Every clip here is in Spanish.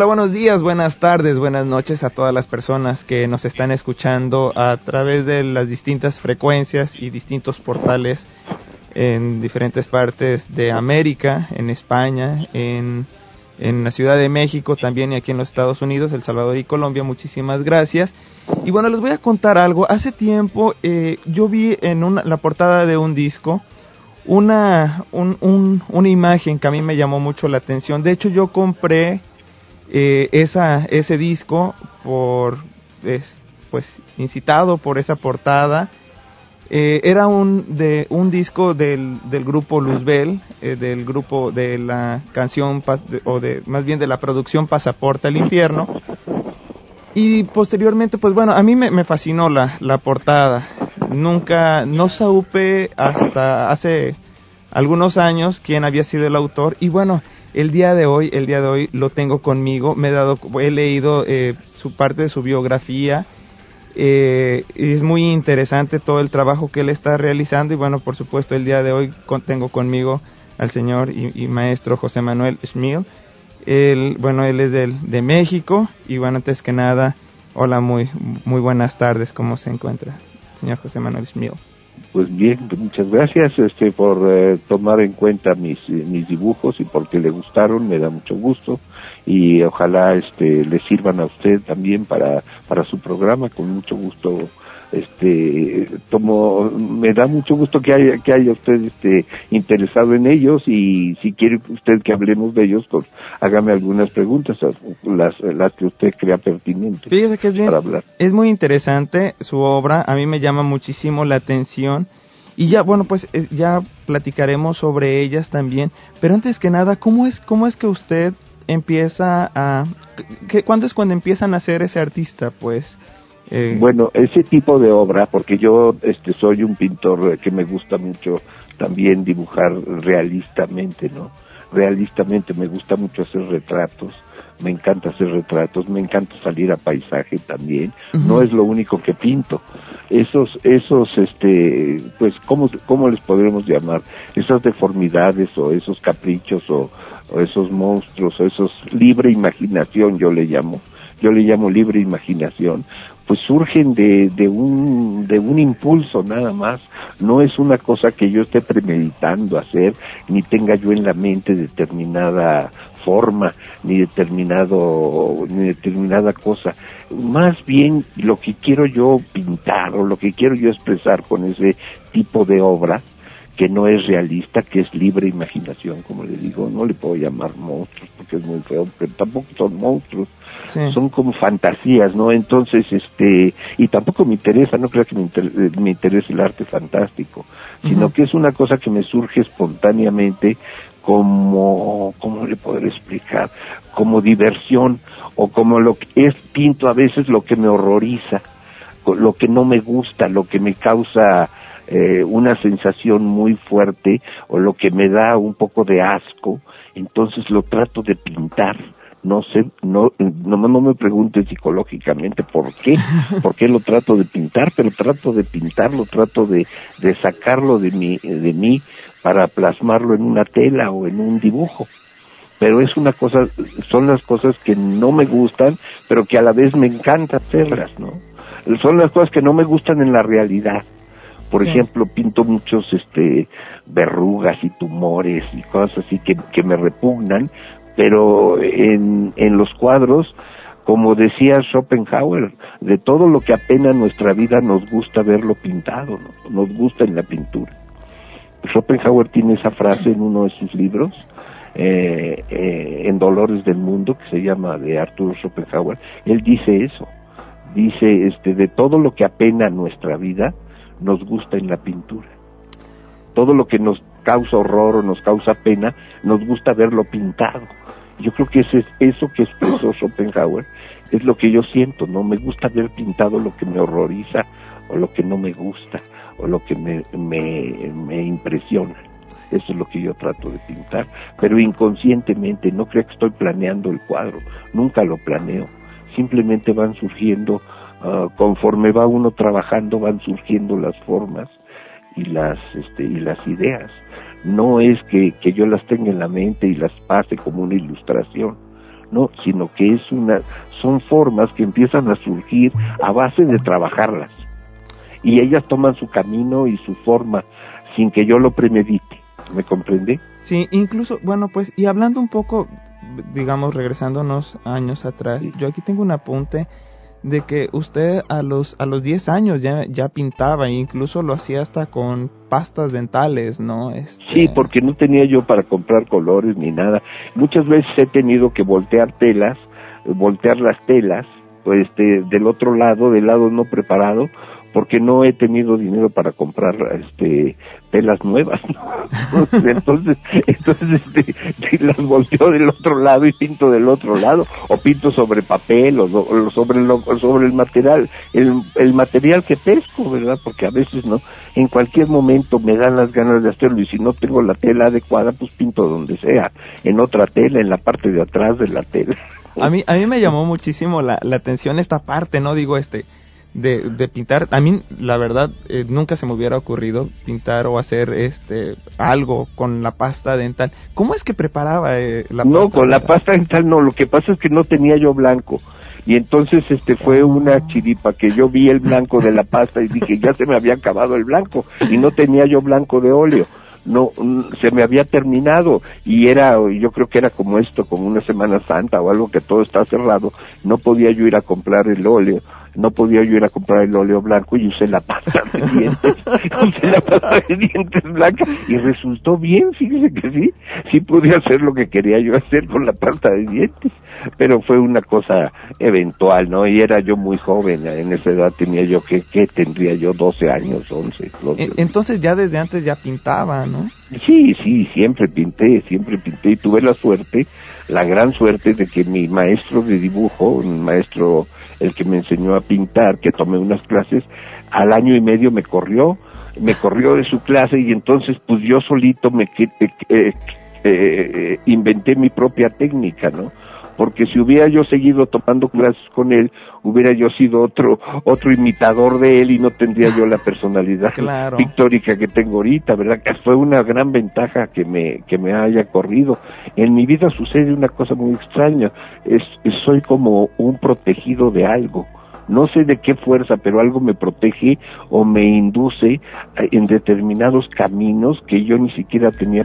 Hola, buenos días, buenas tardes, buenas noches a todas las personas que nos están escuchando a través de las distintas frecuencias y distintos portales en diferentes partes de América, en España, en, en la Ciudad de México, también y aquí en los Estados Unidos, El Salvador y Colombia. Muchísimas gracias. Y bueno, les voy a contar algo. Hace tiempo eh, yo vi en una, la portada de un disco una, un, un, una imagen que a mí me llamó mucho la atención. De hecho, yo compré eh, esa, ese disco por, es, pues, incitado por esa portada. Eh, era un, de, un disco del, del grupo Luzbel, eh, del grupo de la canción, o de, más bien de la producción Pasaporte al Infierno. Y posteriormente, pues bueno, a mí me, me fascinó la, la portada. Nunca, no supe hasta hace algunos años quién había sido el autor. Y bueno, el día de hoy, el día de hoy lo tengo conmigo, me he dado, he leído eh, su parte de su biografía, eh, es muy interesante todo el trabajo que él está realizando. Y bueno, por supuesto el día de hoy tengo conmigo al señor y, maestro José Manuel Schmil. Él, bueno, él es del, de México. Y bueno, antes que nada, hola, muy, muy buenas tardes, ¿cómo se encuentra, señor José Manuel Schmil? Pues bien, muchas gracias este, por eh, tomar en cuenta mis, mis dibujos y porque le gustaron, me da mucho gusto. Y ojalá este, le sirvan a usted también para, para su programa, con mucho gusto este tomo me da mucho gusto que haya que haya usted este interesado en ellos y si quiere usted que hablemos de ellos pues hágame algunas preguntas las las que usted crea pertinentes Fíjese que es bien, es muy interesante su obra a mí me llama muchísimo la atención y ya bueno pues eh, ya platicaremos sobre ellas también pero antes que nada cómo es cómo es que usted empieza a que, cuándo es cuando empiezan a ser ese artista pues eh, bueno, ese tipo de obra, porque yo este, soy un pintor que me gusta mucho también dibujar realistamente, ¿no? Realistamente me gusta mucho hacer retratos, me encanta hacer retratos, me encanta salir a paisaje también, no es lo único que pinto. Esos, esos, este, pues, ¿cómo, cómo les podremos llamar? Esas deformidades o esos caprichos o, o esos monstruos o esos libre imaginación yo le llamo, yo le llamo libre imaginación, pues surgen de, de, un, de un impulso nada más. No es una cosa que yo esté premeditando hacer, ni tenga yo en la mente determinada forma, ni determinado, ni determinada cosa. Más bien lo que quiero yo pintar o lo que quiero yo expresar con ese tipo de obra, que no es realista, que es libre imaginación, como le digo, no le puedo llamar monstruos porque es muy feo, pero tampoco son monstruos, son como fantasías, ¿no? Entonces, este, y tampoco me interesa, no creo que me, interese el arte fantástico, sino que es una cosa que me surge espontáneamente como, ¿cómo le podré explicar? Como diversión o como lo que es pinto a veces lo que me horroriza, lo que no me gusta, lo que me causa eh, una sensación muy fuerte o lo que me da un poco de asco, entonces lo trato de pintar. No sé, no, no, no me pregunte psicológicamente por qué, por qué lo trato de pintar, pero trato de pintarlo, trato de, de sacarlo de mí, de mí para plasmarlo en una tela o en un dibujo pero es una cosa, son las cosas que no me gustan, pero que a la vez me encanta hacerlas, ¿no? Son las cosas que no me gustan en la realidad, por ejemplo, pinto muchos este verrugas y tumores y cosas así que, que me repugnan, pero en, en los cuadros, como decía Schopenhauer, de todo lo que apena nuestra vida nos gusta verlo pintado, nos gusta en la pintura. Schopenhauer tiene esa frase en uno de sus libros, eh, eh, en Dolores del Mundo, que se llama de Arthur Schopenhauer, él dice eso, dice este de todo lo que apena nuestra vida, nos gusta en la pintura. Todo lo que nos causa horror o nos causa pena, nos gusta verlo pintado. Yo creo que ese es eso que expresó Schopenhauer, es lo que yo siento, ¿no? Me gusta ver pintado lo que me horroriza o lo que no me gusta o lo que me, me, me impresiona. Eso es lo que yo trato de pintar, pero inconscientemente, no creo que estoy planeando el cuadro, nunca lo planeo, simplemente van surgiendo Ah, conforme va uno trabajando van surgiendo las formas y las este, y las ideas no es que, que yo las tenga en la mente y las pase como una ilustración no, sino que es una, son formas que empiezan a surgir a base de trabajarlas. Y ellas toman su camino y su forma sin que yo lo premedite. ¿Me comprende? Sí, incluso, bueno, pues, y hablando un poco, digamos, regresándonos años atrás, yo aquí tengo un apunte de que usted a los a los 10 años ya, ya pintaba e incluso lo hacía hasta con pastas dentales, ¿no? Este... Sí, porque no tenía yo para comprar colores ni nada. Muchas veces he tenido que voltear telas, voltear las telas, pues este, del otro lado, del lado no preparado, porque no he tenido dinero para comprar este telas nuevas entonces entonces este, las volteo del otro lado y pinto del otro lado o pinto sobre papel o, sobre sobre el material el, el material que pesco verdad porque a veces no en cualquier momento me dan las ganas de hacerlo y si no tengo la tela adecuada pues pinto donde sea en otra tela en la parte de atrás de la tela. A mí a mí me llamó muchísimo la, la atención esta parte no digo este de, de pintar. A mí, la verdad, eh, nunca se me hubiera ocurrido pintar o hacer este algo con la pasta dental. ¿Cómo es que preparaba eh, la No, con la pasta dental no. Lo que pasa es que no tenía yo blanco. Y entonces este fue una chiripa que yo vi el blanco de la pasta y dije, ya se me había acabado el blanco y no tenía yo blanco de óleo no se me había terminado y era yo creo que era como esto como una semana santa o algo que todo está cerrado no podía yo ir a comprar el óleo no podía yo ir a comprar el óleo blanco y usé la pasta de dientes, usé la pasta de dientes blanca y resultó bien, fíjese que sí, sí pude hacer lo que quería yo hacer con la pasta de dientes, pero fue una cosa eventual, ¿no? Y era yo muy joven, en esa edad tenía yo que, ¿qué tendría yo? 12 años, 11. Entonces ya desde antes ya pintaba, ¿no? Sí, sí, siempre pinté, siempre pinté y tuve la suerte, la gran suerte de que mi maestro de dibujo, un maestro el que me enseñó a pintar, que tomé unas clases, al año y medio me corrió, me corrió de su clase y entonces pues yo solito me eh, eh, eh, inventé mi propia técnica, ¿no? Porque si hubiera yo seguido tomando clases con él, hubiera yo sido otro otro imitador de él y no tendría yo la personalidad pictórica que tengo ahorita, ¿verdad? Que fue una gran ventaja que me que me haya corrido. En mi vida sucede una cosa muy extraña, es, soy como un protegido de algo no sé de qué fuerza, pero algo me protege o me induce en determinados caminos que yo ni siquiera tenía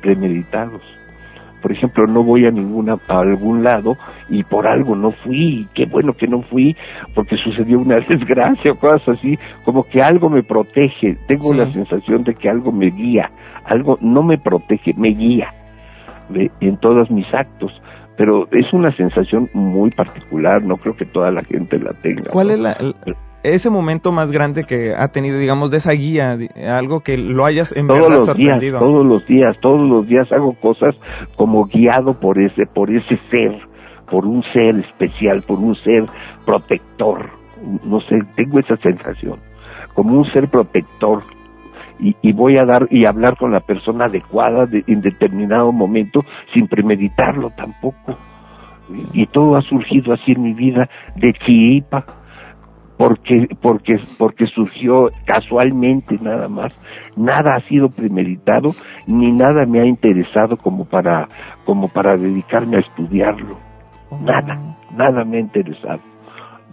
premeditados por ejemplo, no voy a ninguna a algún lado y por algo no fui, qué bueno que no fui porque sucedió una desgracia o cosas así, como que algo me protege, tengo la sensación de que algo me guía, algo no me protege, me guía en todos mis actos. Pero es una sensación muy particular, no creo que toda la gente la tenga. ¿Cuál es la, ese momento más grande que ha tenido, digamos, de esa guía, algo que lo hayas en todos los Días, todos los días, todos los días hago cosas como guiado por ese, por ese ser, por un ser especial, por un ser protector. No sé, tengo esa sensación, como un ser protector. Y, y voy a dar y hablar con la persona adecuada en determinado momento sin premeditarlo tampoco. Y, y todo ha surgido así en mi vida de chiripa porque porque porque surgió casualmente nada más. Nada ha sido premeditado ni nada me ha interesado como para como para dedicarme a estudiarlo. Nada nada me ha interesado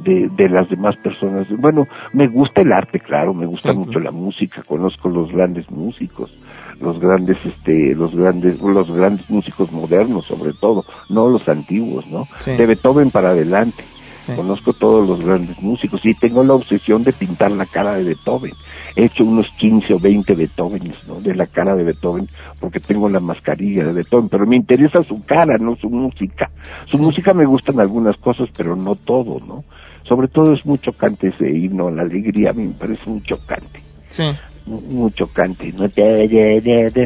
de, de las demás personas. Bueno me gusta el arte claro me gusta mucho la música conozco los grandes músicos los grandes este los grandes los grandes músicos modernos sobre todo no los antiguos no de Beethoven para adelante Conozco todos los grandes músicos y tengo la obsesión de pintar la cara de Beethoven. He hecho unos 15 o 20 Beethovenes, ¿no? De la cara de Beethoven, porque tengo la mascarilla de Beethoven, pero me interesa su cara, no su música. Su música me gustan algunas cosas, pero no todo, ¿no? Sobre todo es muy chocante ese himno, la alegría, a mí me parece muy chocante. Sí muy chocante, ¿no?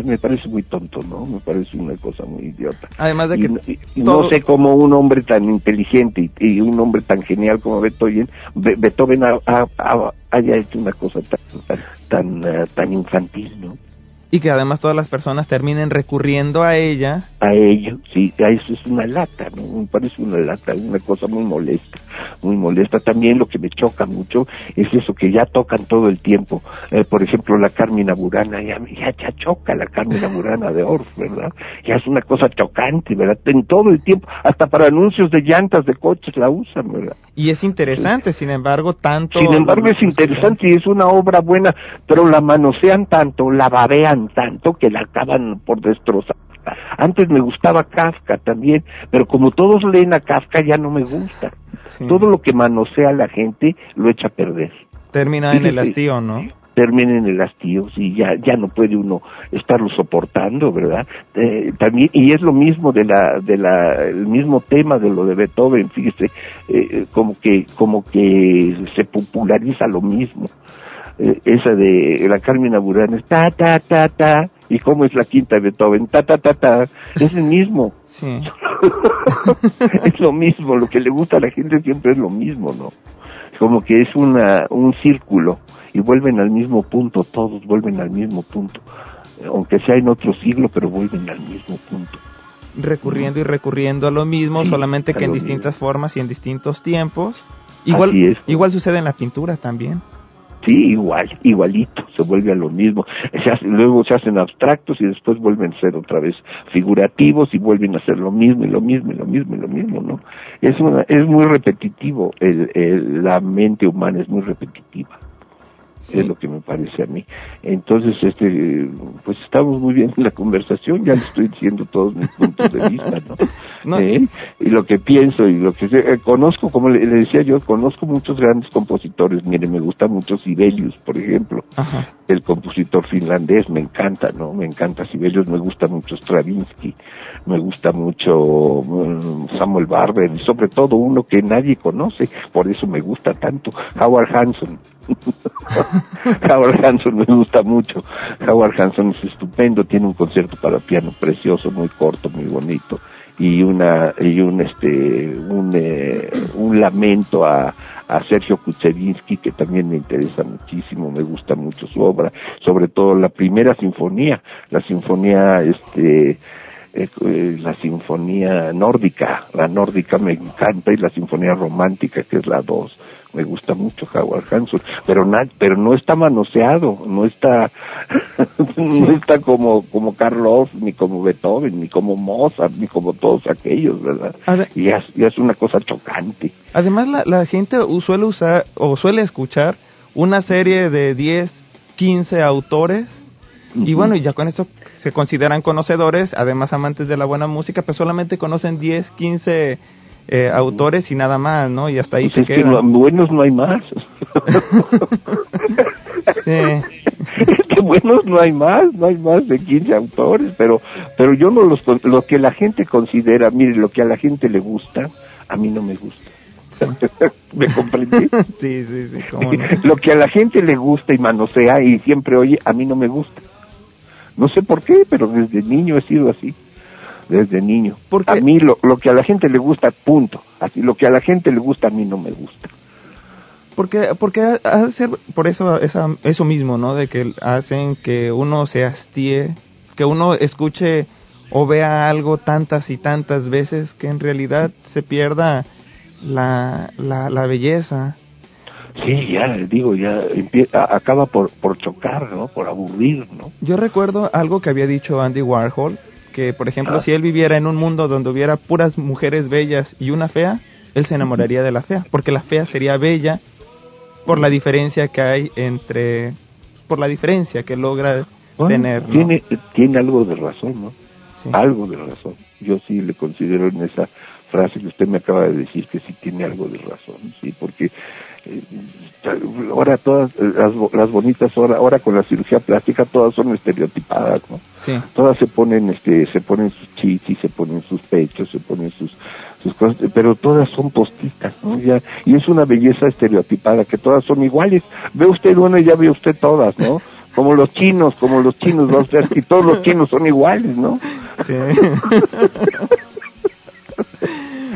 me parece muy tonto, ¿no? Me parece una cosa muy idiota. Además de que... No sé cómo un hombre tan inteligente y, un hombre tan genial como Beethoven, Beethoven haya hecho una cosa tan, tan, tan, eh, tan infantil, ¿no? Y que además todas las personas terminen recurriendo a ella. A ello, sí, a eso es una lata, ¿no? Me parece una lata, una cosa muy molesta, muy molesta. También lo que me choca mucho es eso que ya tocan todo el tiempo. Eh, por ejemplo, la Carmina Burana, ya, ya, ya choca la Carmina Burana de Orf, ¿verdad? Ya es una cosa chocante, ¿verdad? En todo el tiempo, hasta para anuncios de llantas de coches la usan, ¿verdad? Y es interesante, sin embargo, tanto... Sin embargo, es interesante y es una obra buena, pero la manosean tanto, la babean tanto que la acaban por destrozar. Antes me gustaba Kafka también, pero como todos leen a Kafka ya no me gusta. Todo lo que manosea la gente lo echa a perder. Termina en el hastío, ¿no? termina en el hastío y ya ya no puede uno estarlo soportando verdad eh, también y es lo mismo de la de la el mismo tema de lo de Beethoven fíjese eh, como que como que se populariza lo mismo eh, esa de la Carmen Burana es ta, ta, ta, ta, y cómo es la quinta de Beethoven, ta, ta, ta, ta, es el mismo. Sí. es lo mismo, lo que le gusta a la gente siempre es lo mismo, ¿no? Como que es una, un círculo y vuelven al mismo punto, todos vuelven al mismo punto, aunque sea en otro siglo, pero vuelven al mismo punto. Recurriendo y recurriendo a lo mismo, solamente que en distintas formas y en distintos tiempos. Igual, igual sucede en la pintura también. Sí, igual, igualito, se vuelve a lo mismo. luego se hacen abstractos y después vuelven a ser otra vez figurativos y vuelven a hacer lo mismo y lo mismo y lo mismo y lo mismo, ¿no? Es, una, es muy repetitivo, el, la mente humana es muy repetitiva es lo que me parece a mí. Entonces, este, pues estamos muy bien en la conversación, ya le estoy diciendo todos mis puntos de vista, ¿no? ¿Eh? Y lo que pienso y lo que eh, conozco, como le, decía yo, conozco muchos grandes compositores, mire, me gusta mucho Sibelius, por ejemplo, el compositor finlandés, me encanta, ¿no? Me encanta Sibelius, me gusta mucho Stravinsky, me gusta mucho mm, Samuel Barber, y sobre todo uno que nadie conoce, por eso me gusta tanto, Howard Hanson. Howard Hanson me gusta mucho. Howard Hanson es estupendo, tiene un concierto para piano precioso, muy corto, muy bonito y una y un este un eh, un lamento a a Sergio Kuchevinsky, que también me interesa muchísimo, me gusta mucho su obra, sobre todo la primera sinfonía, la sinfonía este eh, eh, la sinfonía nórdica, la nórdica me encanta y la sinfonía romántica que es la dos me gusta mucho Howard Hanson, pero pero no está manoseado, no está no está como como Karloff ni como Beethoven ni como Mozart ni como todos aquellos, ¿verdad? y es, es, una cosa chocante. Además la, la gente suele usar o suele escuchar una serie de 10, 15 autores y bueno, ya con eso se consideran conocedores, además amantes de la buena música, pero solamente conocen 10, 15 eh, autores y nada más, ¿no? Y hasta ahí pues se queda. buenos no hay más. sí. que buenos no hay más, no hay más de 15 autores, pero pero yo no los lo que la gente considera, mire, lo que a la gente le gusta, a mí no me gusta. ¿Me comprendí? sí, sí, sí. Lo que a la gente le gusta y manosea y siempre oye, a mí no me gusta. No sé por qué, pero desde niño he sido así desde niño. Porque... A mí lo, lo que a la gente le gusta, punto. Así, lo que a la gente le gusta, a mí no me gusta. Porque, porque hace ser por eso, esa, eso mismo, ¿no? De que hacen que uno se hastíe, que uno escuche o vea algo tantas y tantas veces que en realidad se pierda la, la, la belleza. Sí, ya digo, ya empieza, acaba por, por chocar, ¿no? Por aburrir, ¿no? Yo recuerdo algo que había dicho Andy Warhol, que, por ejemplo, ah. si él viviera en un mundo donde hubiera puras mujeres bellas y una fea, él se enamoraría de la fea, porque la fea sería bella por la diferencia que hay entre, por la diferencia que logra tener. Tiene, tiene algo de razón, ¿no? Algo de razón. Yo sí le considero en esa frase que usted me acaba de decir que sí tiene algo de razón, sí, porque ahora todas eh, las, las bonitas ahora ahora con la cirugía plástica todas son estereotipadas no sí. todas se ponen este se ponen sus chichis se ponen sus pechos se ponen sus sus cosas pero todas son postitas ¿no? ya, y es una belleza estereotipada que todas son iguales. Ve usted una y ya ve usted todas no como los chinos como los chinos va a ser que todos los chinos son iguales no sí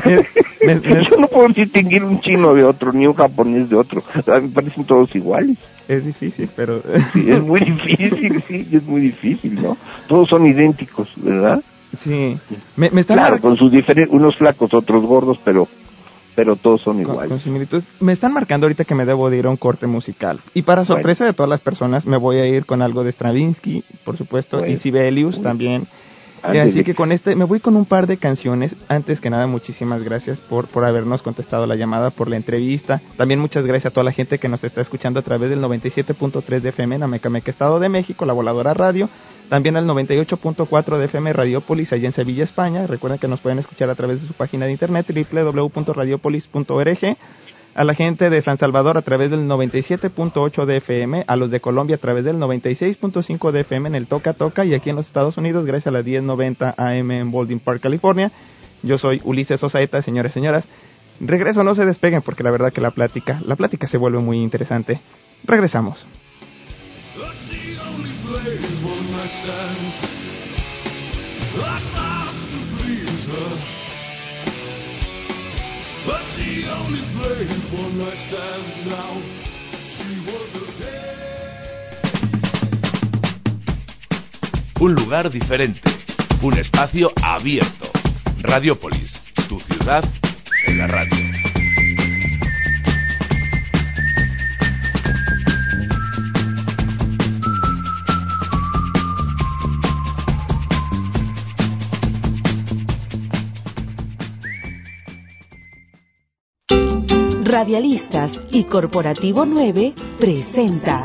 Yo no puedo distinguir un chino de otro, ni un japonés de otro. me parecen todos iguales. Es difícil, pero... es muy difícil, sí, es muy difícil, ¿no? Todos son idénticos, ¿verdad? Sí. Me, están claro, con sus diferentes, unos flacos, otros gordos, pero pero todos son iguales. Me están marcando ahorita que me debo de ir a un corte musical. Y para sorpresa de todas las personas, me voy a ir con algo de Stravinsky, por supuesto, y Sibelius también. Así que con este, me voy con un par de canciones. Antes que nada, muchísimas gracias por, por habernos contestado la llamada, por la entrevista. También muchas gracias a toda la gente que nos está escuchando a través del 97.3 de FM en Amecameca, Estado de México, la Voladora Radio. También al 98.4 de FM Radiopolis, allá en Sevilla, España. Recuerden que nos pueden escuchar a través de su página de internet www.radiopolis.org. A la gente de San Salvador a través del 97.8 de FM, a los de Colombia a través del 96.5 de FM en el Toca Toca y aquí en los Estados Unidos gracias a la 1090 AM en Baldwin Park, California. Yo soy Ulises Osaeta, señores y señoras. Regreso, no se despeguen porque la verdad que la plática, la plática se vuelve muy interesante. Regresamos. Un lugar diferente, un espacio abierto. Radiopolis, tu ciudad en la radio. Radialistas y Corporativo 9 presenta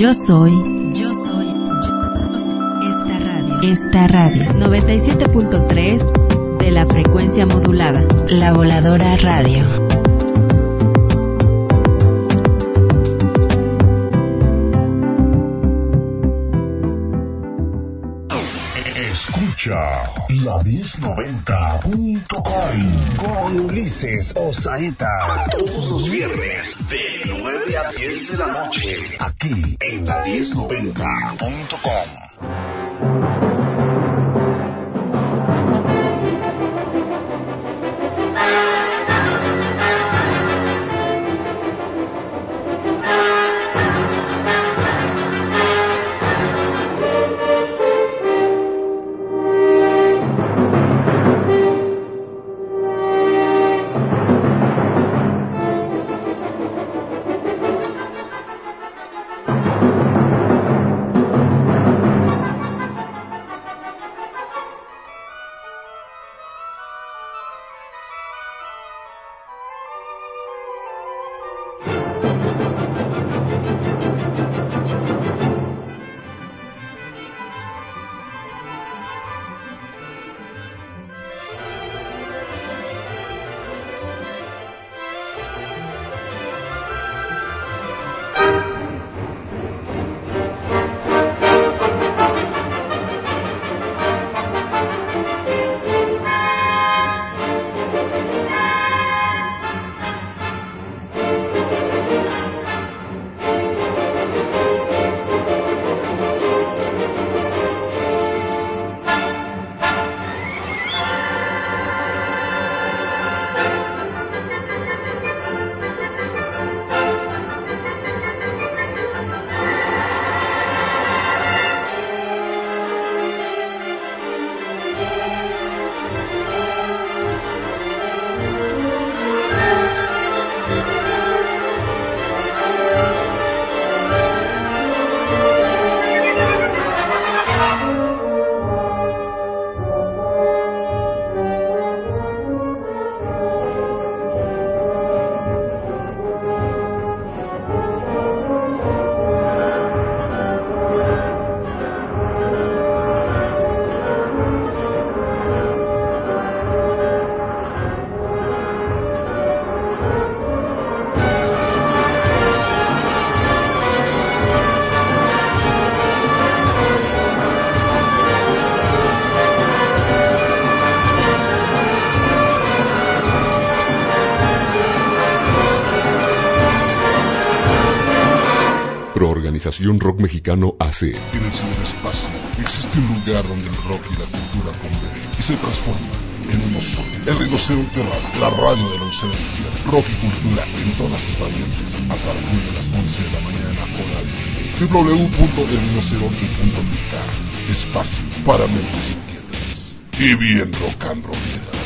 Yo soy, yo soy, yo soy esta radio, esta radio, 97.3 de la frecuencia modulada, la voladora radio. Escucha la 1090.com con Ulises Osaeta. Todos los viernes de 9 a 10 de la noche aquí en la 1090.com. Organización Rock Mexicano AC. En el ciberespacio existe un lugar donde el rock y la cultura conviven y se transforman en uno solo. El Rinoceronte Radio, la radio de los rock y cultura en todas sus variantes, a partir de las 11 de la mañana hora de www.elrinoceronte.mk Espacio para mentes inquietas y bien rock and rolleras.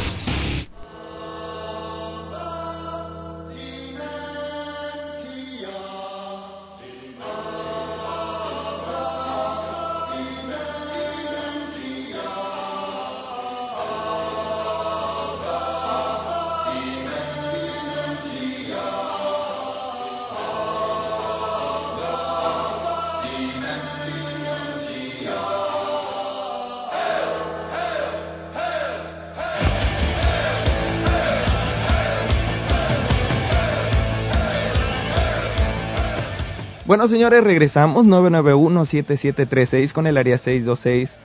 Señores, regresamos 991-7736 con el área 626.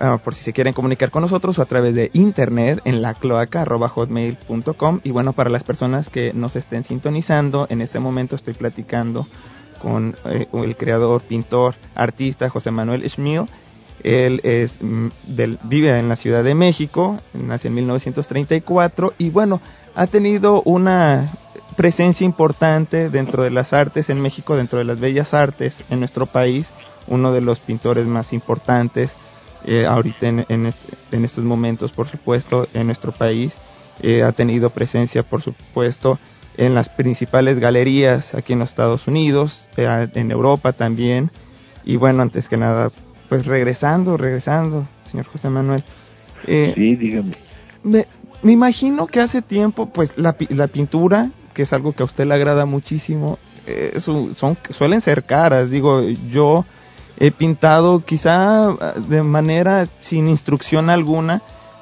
ah, por si se quieren comunicar con nosotros o a través de internet en la cloaca.hotmail.com. Y bueno, para las personas que nos estén sintonizando, en este momento estoy platicando con eh, el creador, pintor, artista José Manuel Schmil. Él es, mm, del, vive en la Ciudad de México, nació en 1934 y bueno, ha tenido una presencia importante dentro de las artes en México, dentro de las bellas artes en nuestro país, uno de los pintores más importantes eh, ahorita en, en, este- en estos momentos, por supuesto, en nuestro país. Eh, ha tenido presencia, por supuesto, en las principales galerías aquí en los Estados Unidos, eh, en Europa también. Y bueno, antes que nada, pues regresando, regresando, señor José Manuel. eh, Sí, dígame. me, me imagino que hace tiempo, pues la, la pintura, que es algo que a usted le agrada muchísimo, eh, su- son, suelen ser caras. Digo, yo he pintado quizá ah, de manera sin instrucción alguna,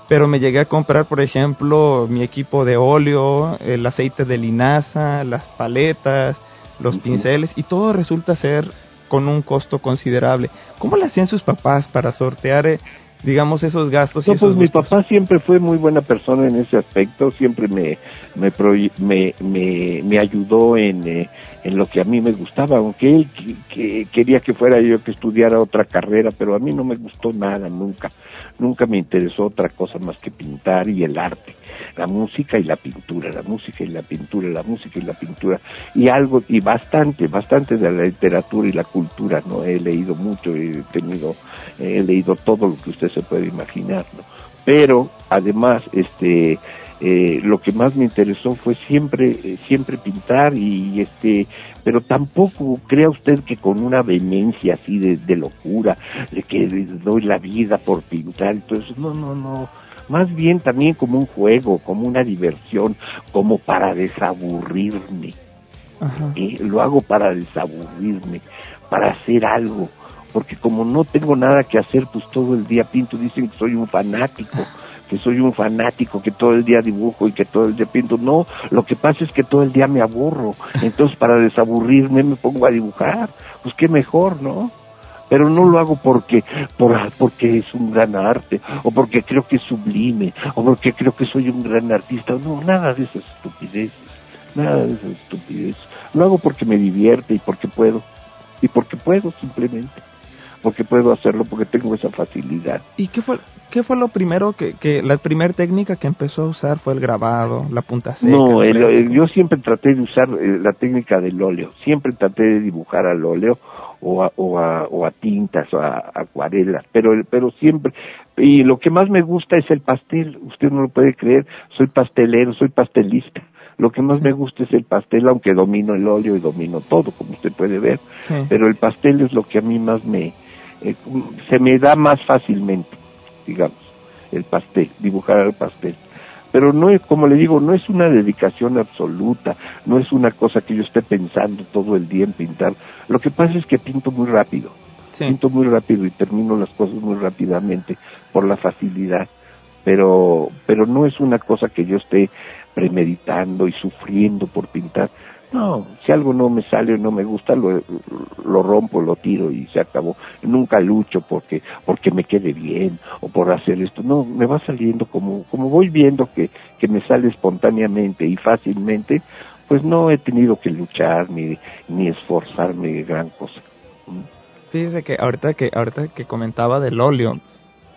pero me llegué a comprar, por ejemplo, mi equipo de óleo, el aceite de linaza, las paletas, los pinceles, y todo resulta ser con un costo considerable. ¿Cómo le hacían sus papás para sortear, eh, digamos, esos gastos? y No, esos pues mi papá siempre fue muy buena persona en ese aspecto, siempre me me me, me, me ayudó en, eh, en lo que a mí me gustaba, aunque él que- que quería que fuera yo que estudiara otra carrera, pero a mí no me gustó nada nunca, nunca me interesó otra cosa más que pintar y el arte, la música y la pintura, la música y la pintura, la música y la pintura, y algo, y bastante, bastante de la literatura y la cultura, ¿no? He leído mucho, he tenido, he leído todo lo que usted se puede imaginar, ¿no? Pero, además, este, eh, lo que más me interesó fue siempre, eh, siempre pintar y este, pero tampoco crea usted que con una vehemencia así de, de locura, de que doy la vida por pintar eso, no, no, no, más bien también como un juego, como una diversión, como para desaburrirme. Ajá. ¿eh? lo hago para desaburrirme, para hacer algo, porque como no tengo nada que hacer, pues todo el día pinto, dicen que soy un fanático, que soy un fanático, que todo el día dibujo y que todo el día pinto, no, lo que pasa es que todo el día me aburro, entonces para desaburrirme me pongo a dibujar, pues qué mejor, ¿no? Pero no lo hago porque, por, porque es un gran arte, o porque creo que es sublime, o porque creo que soy un gran artista, no, nada de esas estupideces nada de esas estupideces. Lo hago porque me divierte y porque puedo. Y porque puedo simplemente. Porque puedo hacerlo, porque tengo esa facilidad. ¿Y qué fue, qué fue lo primero que, que la primera técnica que empezó a usar fue el grabado, la punta seca? No, el yo siempre traté de usar eh, la técnica del óleo. Siempre traté de dibujar al óleo o a, o a, o a tintas o a, acuarelas. Pero, pero siempre. Y lo que más me gusta es el pastel. Usted no lo puede creer. Soy pastelero, soy pastelista. Lo que más me gusta es el pastel, aunque domino el óleo y domino todo, como usted puede ver. Sí. pero el pastel es lo que a mí más me eh, se me da más fácilmente digamos el pastel dibujar al pastel. Pero no es como le digo no es una dedicación absoluta no es una cosa que yo esté pensando todo el día en pintar. Lo que pasa es que pinto muy rápido Sí. pinto muy rápido y termino las cosas muy rápidamente por la facilidad. Pero pero no es una cosa que yo esté premeditando y sufriendo por pintar no si algo no me sale o no me gusta lo, lo rompo lo tiro y se acabó. Nunca lucho porque porque me quede bien o por hacer esto. No me va saliendo como como voy viendo que que me sale espontáneamente y fácilmente pues no he tenido que luchar ni ni esforzarme gran cosa. Fíjese que ahorita que ahorita que comentaba del óleo,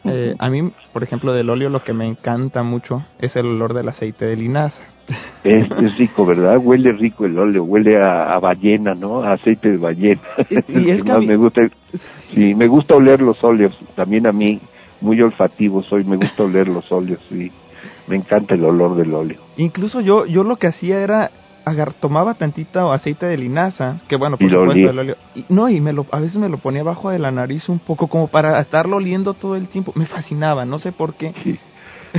eh, a mí, por ejemplo, del óleo lo que me encanta mucho es el olor del aceite de linaza. Es, es rico, ¿verdad? Huele rico el óleo, huele a, a ballena, ¿no? A aceite de ballena. Y- y es que a más mí- me gusta, sí, me gusta oler los óleos, también a mí, muy olfativo soy, me gusta oler los óleos, sí. Me encanta el olor del óleo. Incluso yo yo lo que hacía era agar, tomaba tantita aceite de linaza, que bueno, por Y lo supuesto el óleo. y- no, y me lo a veces me lo ponía abajo de la nariz un poco como para estarlo oliendo todo el tiempo. Me fascinaba, no sé por qué. Sí.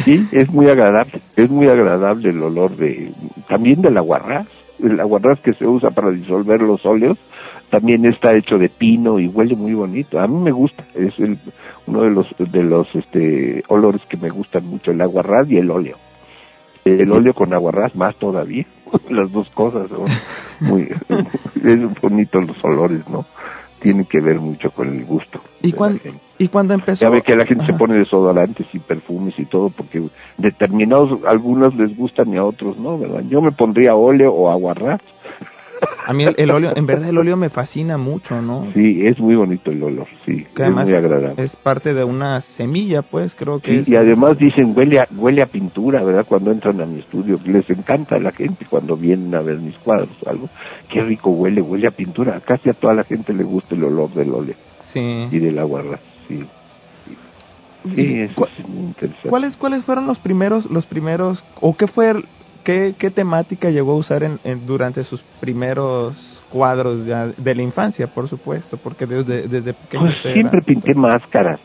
Sí, es muy agradable, es muy agradable el olor de, también del aguarrás, el aguarrás que se usa para disolver los óleos, también está hecho de pino y huele muy bonito. A mí me gusta, es el, uno de los, de los, este, olores que me gustan mucho, el aguarrás y el óleo. El óleo con aguarrás más todavía, las dos cosas son muy, es bonito los olores, ¿no? Tienen que ver mucho con el gusto. Y, de la cuan- gente. y cuando empezó... Ya ve que la gente se pone desodorantes y perfumes y todo porque determinados, algunos les gustan y a otros no, ¿verdad? Yo me pondría óleo o aguarrás. A mí el, el óleo, en verdad el óleo me fascina mucho, ¿no? Sí, es muy bonito el olor, sí, que es además muy agradable. es parte de una semilla, pues creo que Sí, es. y además dicen huele a, huele a pintura, ¿verdad? Cuando entran a mi estudio, les encanta a la gente cuando vienen a ver mis cuadros o algo. Qué rico huele, huele a pintura. Casi a toda la gente le gusta el olor del óleo Sí. y del aguarrás, sí. Sí, eso ¿Cu- es muy interesante. ¿Cuáles cuáles fueron los primeros los primeros o qué fue el- qué, qué temática llegó a usar en, en- durante sus primeros cuadros ya de la infancia, por supuesto, porque desde desde pequeño Pues siempre era- pinté máscaras,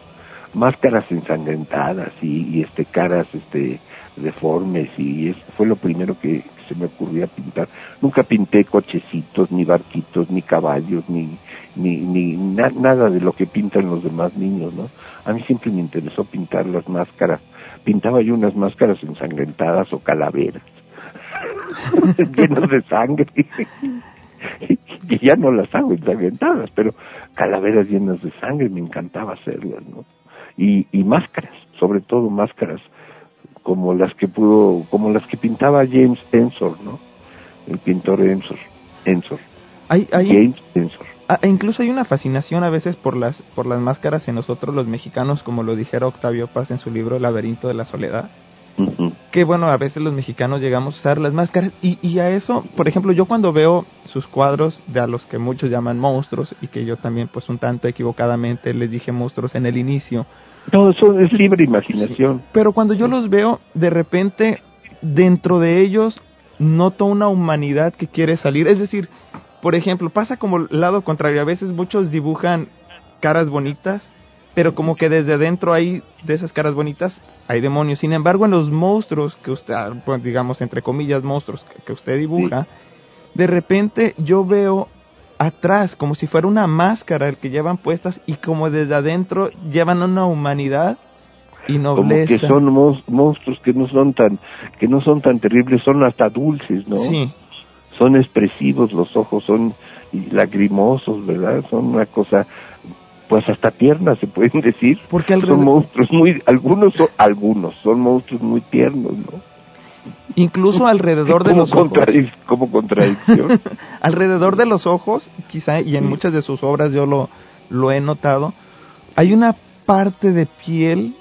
máscaras ensangrentadas y, y, este caras este deformes y es, fue lo primero que se me ocurría pintar. Nunca pinté cochecitos, ni barquitos, ni caballos, ni ni, ni na- nada de lo que pintan los demás niños, ¿no? A mí siempre me interesó pintar las máscaras. Pintaba yo unas máscaras ensangrentadas o calaveras, llenas de sangre. que ya no las hago ensangrentadas, pero calaveras llenas de sangre, me encantaba hacerlas, ¿no? Y, y máscaras, sobre todo máscaras como las que pudo, como las que pintaba James Ensor, ¿no? El pintor Ensor, Ensor, hay, hay James Ensor. ah, e incluso hay una fascinación a veces por las por las máscaras en nosotros los mexicanos, como lo dijera Octavio Paz en su libro laberinto de la soledad. Que bueno, a veces los mexicanos llegamos a usar las máscaras. Y, y a eso, por ejemplo, yo cuando veo sus cuadros de a los que muchos llaman monstruos y que yo también pues un tanto equivocadamente les dije monstruos en el inicio, No, eso es libre imaginación. pero cuando yo los veo, de repente dentro de ellos noto una humanidad que quiere salir, es decir, por ejemplo, pasa como el lado contrario, a veces muchos dibujan caras bonitas, pero como que desde dentro hay de esas caras bonitas hay demonios. Sin embargo, en los monstruos que usted, ah, pues, digamos entre comillas monstruos que, que usted dibuja, de repente yo veo atrás como si fuera una máscara el que llevan puestas y como desde adentro llevan una humanidad y Como nobleza. que son monstruos que no son tan, que no son tan terribles, son hasta dulces, ¿no? Sí, son expresivos, los ojos son lagrimosos, ¿verdad? Son una cosa, pues hasta tierna se pueden decir. porque Son monstruos muy, algunos son, algunos son monstruos muy tiernos, ¿no? incluso alrededor de los ojos. como contradicción. alrededor de los ojos, quizá, y en muchas de sus obras yo lo, lo he notado, hay una parte de piel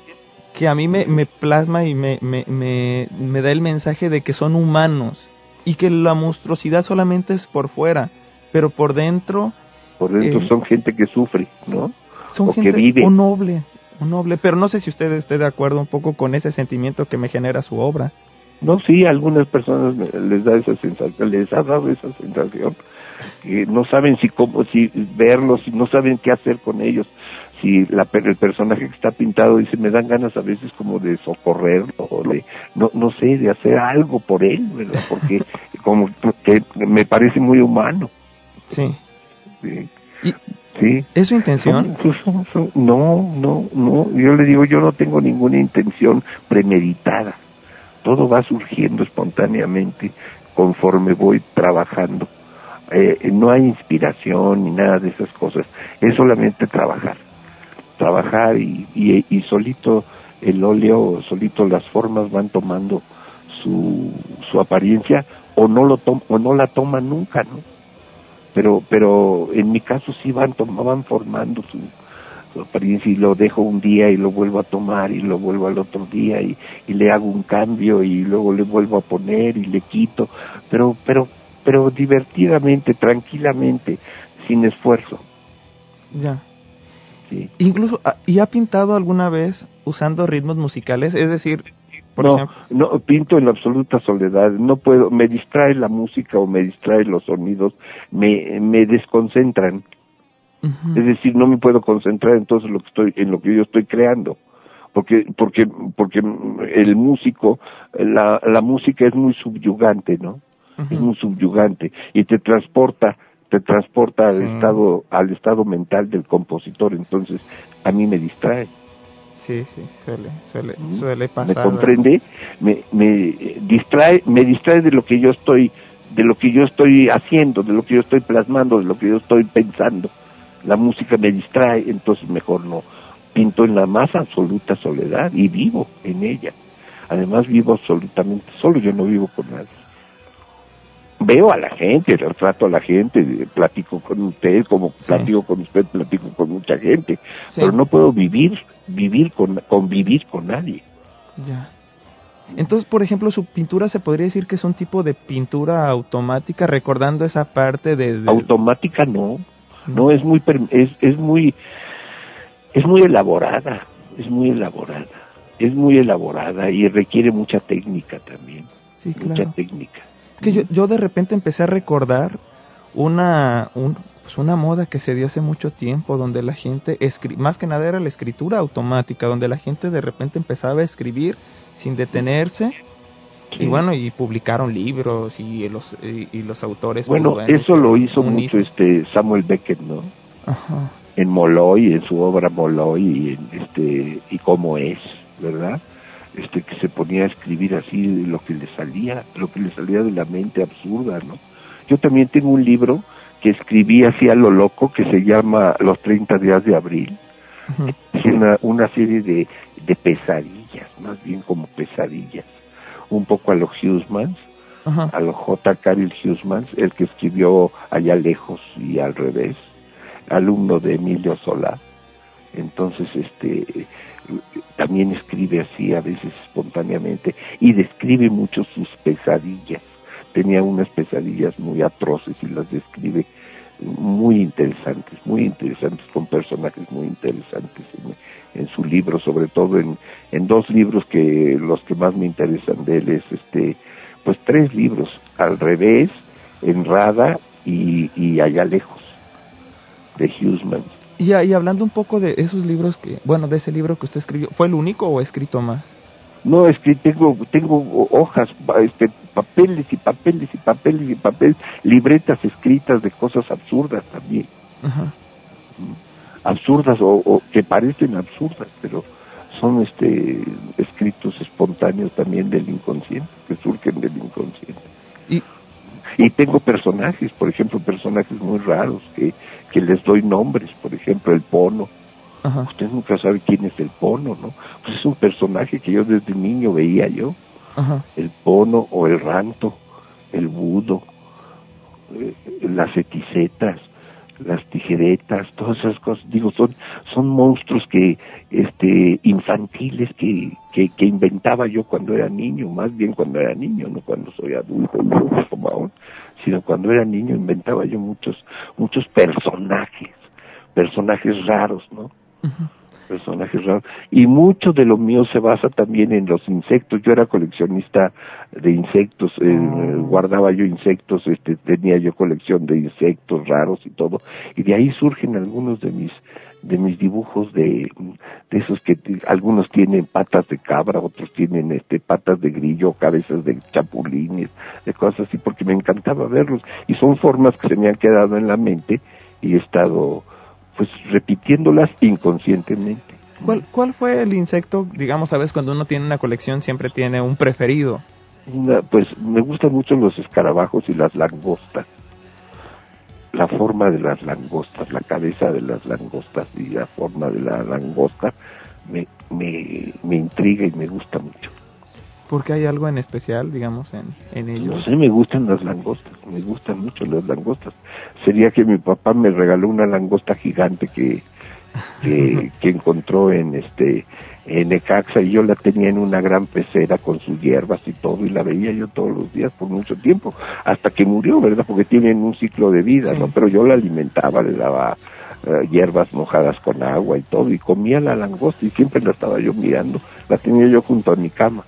que a mí me, me plasma y me, me, me da el mensaje de que son humanos y que la monstruosidad solamente es por fuera, pero por dentro Por dentro Eh. son gente que sufre, ¿no? son O que gente vive. un noble, un noble, pero no sé si usted esté de acuerdo un poco con ese sentimiento que me genera su obra. No, sí, a algunas personas les da esa sensación, les ha dado esa sensación, que no saben si cómo, si verlos, si no saben qué hacer con ellos. Si la, el personaje que está pintado dice, me dan ganas a veces como de socorrerlo, o de, no, no sé, de hacer algo por él, ¿verdad? Porque como que me parece muy humano. Sí. Sí. ¿Y sí. es su intención? Son- son- son- no, no, no. Yo le digo, yo no tengo ninguna intención premeditada. Todo va surgiendo espontáneamente conforme voy trabajando. Eh, no hay inspiración ni nada de esas cosas. Es solamente trabajar. Trabajar y, y, y solito el óleo, solito las formas van tomando su, su apariencia o no lo tom- o no la toman nunca, ¿no? Pero pero en mi caso sí van van formando su, su apariencia y lo dejo un día y lo vuelvo a tomar y lo vuelvo al otro día y, y le hago un cambio y luego le vuelvo a poner y le quito pero pero pero divertidamente tranquilamente sin esfuerzo Ya. sí Incluso, ¿y ha pintado alguna vez usando ritmos musicales? Es decir, por no, ejemplo... no, pinto en absoluta soledad. No puedo, me distrae la música o me distrae los sonidos, me, me desconcentran. Es decir, no me puedo concentrar entonces en lo que estoy, en lo que yo estoy creando. Porque, porque, porque el músico, la, la música es muy subyugante, ¿no? Es muy subyugante y te transporta, te transporta al estado, al estado mental del compositor. Entonces, a mí me distrae. Sí, sí, suele, suele, suele ¿Me pasar. comprende? Me, me distrae, me distrae de lo que yo estoy, de lo que yo estoy haciendo, de lo que yo estoy plasmando, de lo que yo estoy pensando. La música me distrae, entonces mejor no. Pinto en la más absoluta soledad y vivo en ella. Además vivo absolutamente solo, yo no vivo con nadie. Veo a la gente, trato a la gente, platico con usted, como Sí. platico con usted, platico con mucha gente, Sí. pero no puedo vivir, vivir con, convivir con nadie. Ya. Entonces, por ejemplo, su pintura se podría decir que es un tipo de pintura automática, recordando esa parte de... de- automática no no es muy es es muy es muy elaborada es muy elaborada es muy elaborada y requiere mucha técnica también Sí, mucha claro. técnica que yo, yo de repente empecé a recordar una, un- pues una moda que se dio hace mucho tiempo, donde la gente, escri más que nada era la escritura automática, donde la gente de repente empezaba a escribir sin detenerse. Sí. Y bueno, y publicaron libros y los, y, y los autores. bueno pues, bueno, eso lo hizo mucho este Samuel Beckett no Ajá. en Molloy en su obra Molloy y en este y cómo es verdad este que se ponía a escribir así lo que le salía lo que le salía de la mente absurda no yo también tengo un libro que escribí así a lo loco que se llama Los 30 días de abril es una, una serie de, de pesadillas, más bien como pesadillas, un poco a los Hughesmans, Ajá. a los J. Caril Hughesmans, el que escribió Allá lejos y al revés, alumno de Emilio Solá. Entonces, este, también escribe así a veces espontáneamente y describe mucho sus pesadillas. Tenía unas pesadillas muy atroces y las describe muy interesantes, muy interesantes, con personajes muy interesantes en, su libro, sobre todo en, dos libros que los que más me interesan de él es este, pues tres libros, al revés, en Rada y, y allá lejos, de Hughesman. Y, y hablando un poco de esos libros que, bueno, de ese libro que usted escribió, ¿fue el único o ha escrito más? No, es que tengo, tengo hojas, este, papeles y papeles y papeles y papeles, libretas escritas de cosas absurdas también. Ajá. absurdas o, o que parecen absurdas, pero son este escritos espontáneos también del inconsciente, que surgen del inconsciente. Y, Y tengo personajes, por ejemplo, personajes muy raros que, que les doy nombres, por ejemplo, el Pono. ajá. Usted nunca sabe quién es el Pono, ¿no? Pues es un personaje que yo desde niño veía yo, Ajá. el Pono o el Ranto, el Budo, eh, las eticetas, las tijeretas, todas esas cosas, digo, son, son monstruos que, este, infantiles que, que, inventaba yo cuando era niño, más bien cuando era niño, no cuando soy adulto, como ahora, sino cuando era niño inventaba yo muchos, muchos personajes, personajes raros, ¿no? Y mucho de lo mío se basa también en los insectos. Yo era coleccionista de insectos, eh, Oh. guardaba yo insectos, este, tenía yo colección de insectos raros y todo. Y de ahí surgen algunos de mis de mis dibujos de, de esos que algunos tienen patas de cabra, otros tienen este patas de grillo, cabezas de chapulines, de cosas así, porque me encantaba verlos. Y son formas que se me han quedado en la mente y he estado pues repitiéndolas inconscientemente. ¿Cuál, ¿Cuál fue el insecto, digamos, sabes, cuando uno tiene una colección siempre tiene un preferido? Una- pues me gustan mucho los escarabajos y las langostas. La forma de las langostas, la cabeza de las langostas y la forma de la langosta me, me, me intriga y me gusta mucho. porque hay algo en especial, digamos, en, en No ellos. sé, me gustan las langostas, me gustan mucho las langostas. Sería que mi papá me regaló una langosta gigante que, que, que encontró en este en Necaxa y yo la tenía en una gran pecera con sus hierbas y todo y la veía yo todos los días por mucho tiempo hasta que murió, ¿verdad? Porque tienen un ciclo de vida, Sí. ¿no? Pero yo la alimentaba, le daba eh, hierbas mojadas con agua y todo y comía la langosta y siempre la estaba yo mirando, la tenía yo junto a mi cama.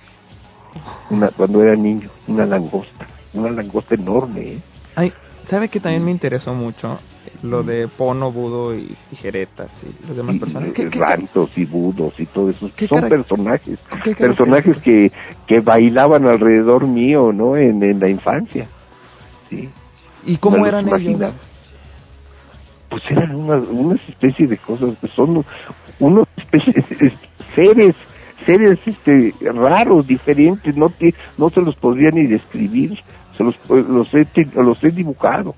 Una, cuando era niño, una langosta, una langosta enorme, ¿eh? Ay, ¿sabe que también me interesó mucho lo de Pono, Budo y Tijeretas y los demás y, personajes? ¿Qué, qué- rantos y budos y todo eso. ¿Qué son personajes personajes que que bailaban alrededor mío no en, en la infancia. Sí. ¿Y cómo los eran ellos? pues eran una, una especie de cosas que son unos especies seres seres este raros diferentes. No te, no se los podría ni describir se los los he, los he dibujado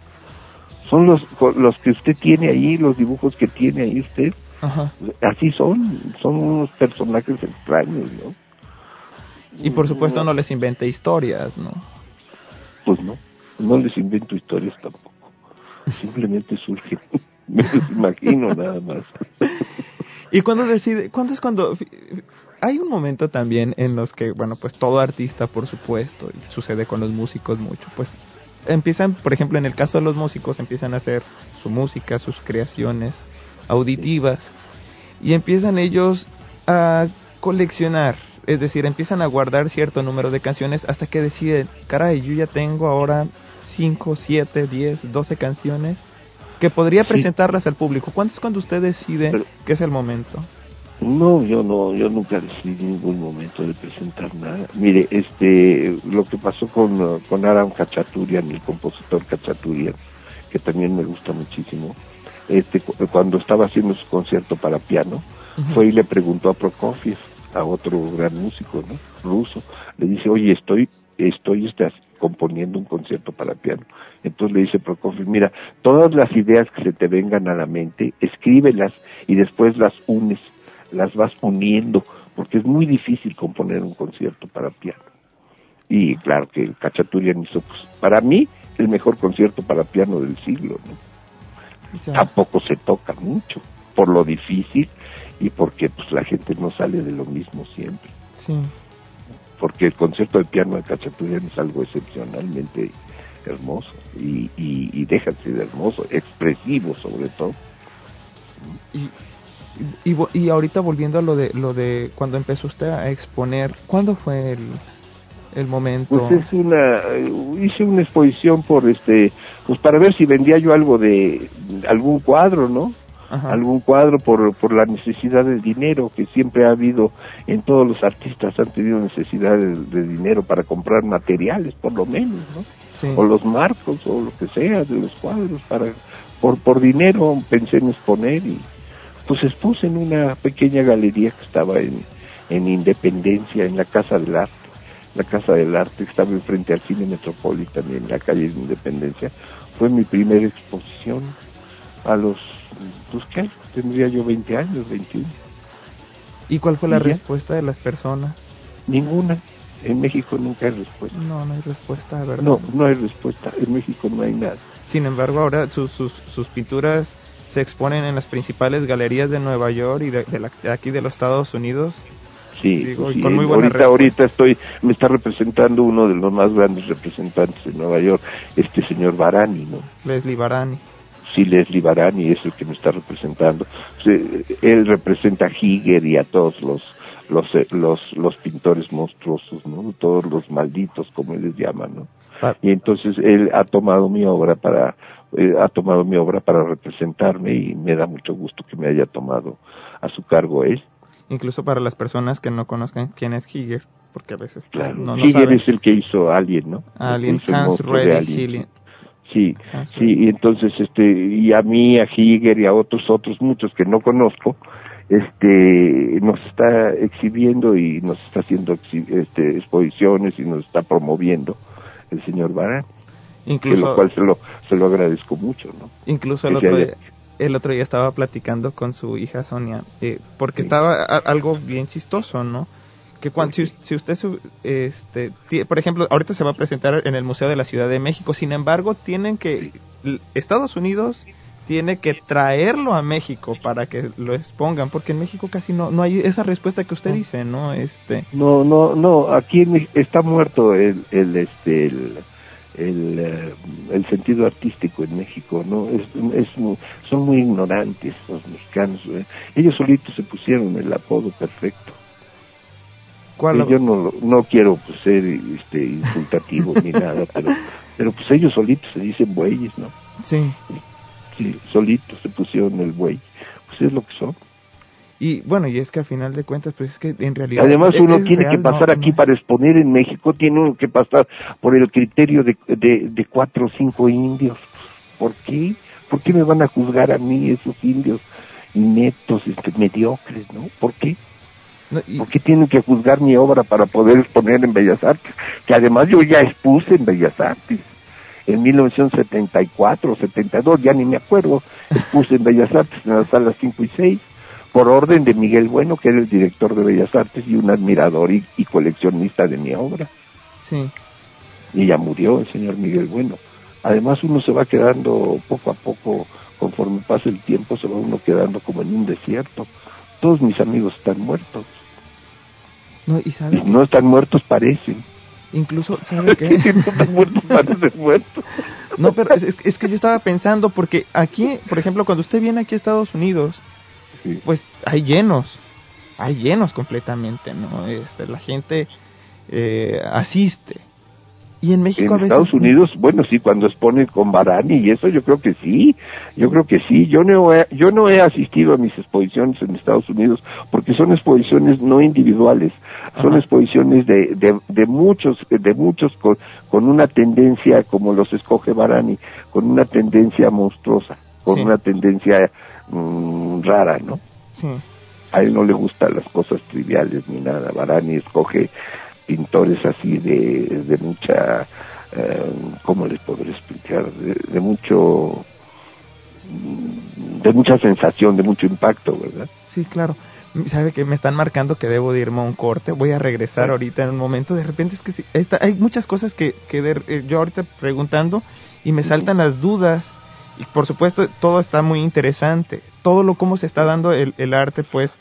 son los los que usted tiene ahí los dibujos que tiene ahí usted Ajá. así son, son unos personajes extraños, ¿no? Y por supuesto no les inventé historias, ¿no? Pues no, no les invento historias tampoco, simplemente surgen, me los imagino nada más. ¿Y cuándo decide? ¿Cuándo es cuando.? Hay un momento también en los que, bueno, pues todo artista, por supuesto, y sucede con los músicos mucho, pues empiezan, por ejemplo, en el caso de los músicos, empiezan a hacer su música, sus creaciones auditivas, y empiezan ellos a coleccionar, es decir, empiezan a guardar cierto número de canciones hasta que deciden, caray, yo ya tengo ahora 5, 7, 10, 12 canciones que podría Sí. presentarlas al público. ¿Cuándo es cuando usted decide Pero- que es el momento? No, yo no, yo nunca decidí en ningún momento de presentar nada. Mire, este, lo que pasó con, con Aram Kachaturian, el compositor Kachaturian, que también me gusta muchísimo, este, cu- cuando estaba haciendo su concierto para piano, fue y le preguntó a Prokofiev, a otro gran músico, ¿no? Ruso, le dice, oye, estoy, estoy este, componiendo un concierto para piano. Entonces le dice Prokofiev, mira, todas las ideas que se te vengan a la mente, escríbelas y después las unes, las vas uniendo, porque es muy difícil componer un concierto para piano. Y claro que el Cachaturian hizo, pues, para mí, el mejor concierto para piano del siglo, ¿no? Ya. tampoco se toca mucho por lo difícil y porque pues la gente no sale de lo mismo siempre Sí. porque el concierto de piano de Cachaturian es algo excepcionalmente hermoso y, y, y deja de hermoso expresivo sobre todo Y, y, y ahorita volviendo a lo de lo de cuando empezó usted a exponer, ¿cuándo fue el, el momento? pues es una hice una exposición por este pues para ver si vendía yo algo de algún cuadro no Ajá. algún cuadro por, por la necesidad del dinero que siempre ha habido en todos los artistas han tenido necesidad de, de dinero para comprar materiales por lo menos no Sí. o los marcos o lo que sea de los cuadros para por por dinero pensé en exponer y pues expuse en una pequeña galería que estaba en en Independencia en la Casa del Arte. La Casa del Arte que estaba enfrente al Cine Metropolitan en la calle de Independencia. Fue mi primera exposición a los pues qué tendría yo 20 años 21 ¿Y cuál fue la respuesta de las personas? ninguna. En México nunca hay respuesta. No, no hay respuesta, ¿verdad? no no hay respuesta. En México no hay nada. Sin embargo, ahora sus, sus, sus pinturas se exponen en las principales galerías de Nueva York y de, de la- de aquí de los Estados Unidos. Sí, Digo, y sí, con muy buenas ahorita, ahorita estoy, me está representando uno de los más grandes representantes de Nueva York, este señor Barani, ¿no? Leslie Barani. Sí, Leslie Barani es el que me está representando. Él representa a Giger y a todos los los eh, los los pintores monstruosos, ¿no? Todos los malditos, como él les llama, ¿no? Ah, Y entonces él ha tomado mi obra para eh, ha tomado mi obra para representarme y me da mucho gusto que me haya tomado a su cargo él. incluso para las personas que no conozcan quién es Giger, porque a veces pues, Claro. no, no Giger saben. es el que hizo Alien, ¿no? Alien, hizo el Hans Reddy Alien. Sí, Hans sí, y entonces este y a mí, a Giger y a otros otros muchos que no conozco, este nos está exhibiendo y nos está haciendo este, exposiciones y nos está promoviendo el señor Barán, Incluso, lo cual se lo se lo agradezco mucho, ¿no? incluso el otro día, el otro día estaba platicando con su hija Sonia, eh, porque Sí. estaba a- algo bien chistoso, ¿no? que cuando, si, si usted, su- este, por ejemplo, ahorita se va a presentar en el Museo de la Ciudad de México, sin embargo, tienen que, Estados Unidos tiene que traerlo a México para que lo expongan, porque en México casi no, no hay esa respuesta que usted dice, ¿no? Este, No, no, no, aquí está muerto el, el, este, el, el, eh, el sentido artístico en México, ¿no? Es, es son muy ignorantes los mexicanos. ¿eh? Ellos solitos se pusieron el apodo perfecto. ¿cuál? Eh, yo no, no quiero pues, ser este, insultativo ni nada, pero, pero pues ellos solitos se dicen bueyes, ¿no? Sí. Sí, solitos se pusieron el buey. Pues es lo que son. Y bueno, y es que a final de cuentas, pues es que en realidad... Además uno tiene real, que pasar no- aquí no- para exponer en México, tiene uno que pasar por el criterio de, de, de cuatro o cinco indios. ¿Por qué? ¿Por qué me van a juzgar a mí esos indios ineptos, este, mediocres, no? ¿Por qué? no, y- ¿Por qué tienen que juzgar mi obra para poder exponer en Bellas Artes? Que además yo ya expuse en Bellas Artes. En 1974 o 72, ya ni me acuerdo, expuse en Bellas Artes en las salas 5 y 6, por orden de Miguel Bueno, que era el director de Bellas Artes y un admirador y, y coleccionista de mi obra. sí. Y ya murió el señor Miguel Bueno. Además uno se va quedando poco a poco, conforme pasa el tiempo, se va uno quedando como en un desierto. Todos mis amigos están muertos. No, y sabe No están muertos, parecen. incluso, ¿sabe qué? no están muertos, parecen muertos. No, pero es, es- es que yo estaba pensando, porque aquí, por ejemplo, cuando usted viene aquí a Estados Unidos, Sí. pues hay llenos, hay llenos completamente, ¿no? Este, la gente eh, asiste. Y en México En a veces... Estados Unidos, bueno, sí, cuando exponen con Barani y eso, yo creo que sí, yo creo que sí. Yo no he, yo no he asistido a mis exposiciones en Estados Unidos porque son exposiciones no individuales, son Ajá. exposiciones de, de, de muchos, de muchos con, con una tendencia, como los escoge Barani, con una tendencia monstruosa, con Sí. una tendencia mm, rara, ¿no? Sí, a él no le gustan las cosas triviales ni nada. Barani escoge pintores así de, de mucha, eh, ¿cómo les podré explicar? De, de mucho, de mucha sensación, de mucho impacto, ¿verdad? sí, claro. Sabe que me están marcando que debo de irme a un corte. Voy a regresar ahorita en un momento. De repente es que sí, hay muchas cosas que, que de- eh, yo ahorita preguntando y me saltan las dudas. Y por supuesto, todo está muy interesante. Todo lo cómo se está dando el, el arte, pues,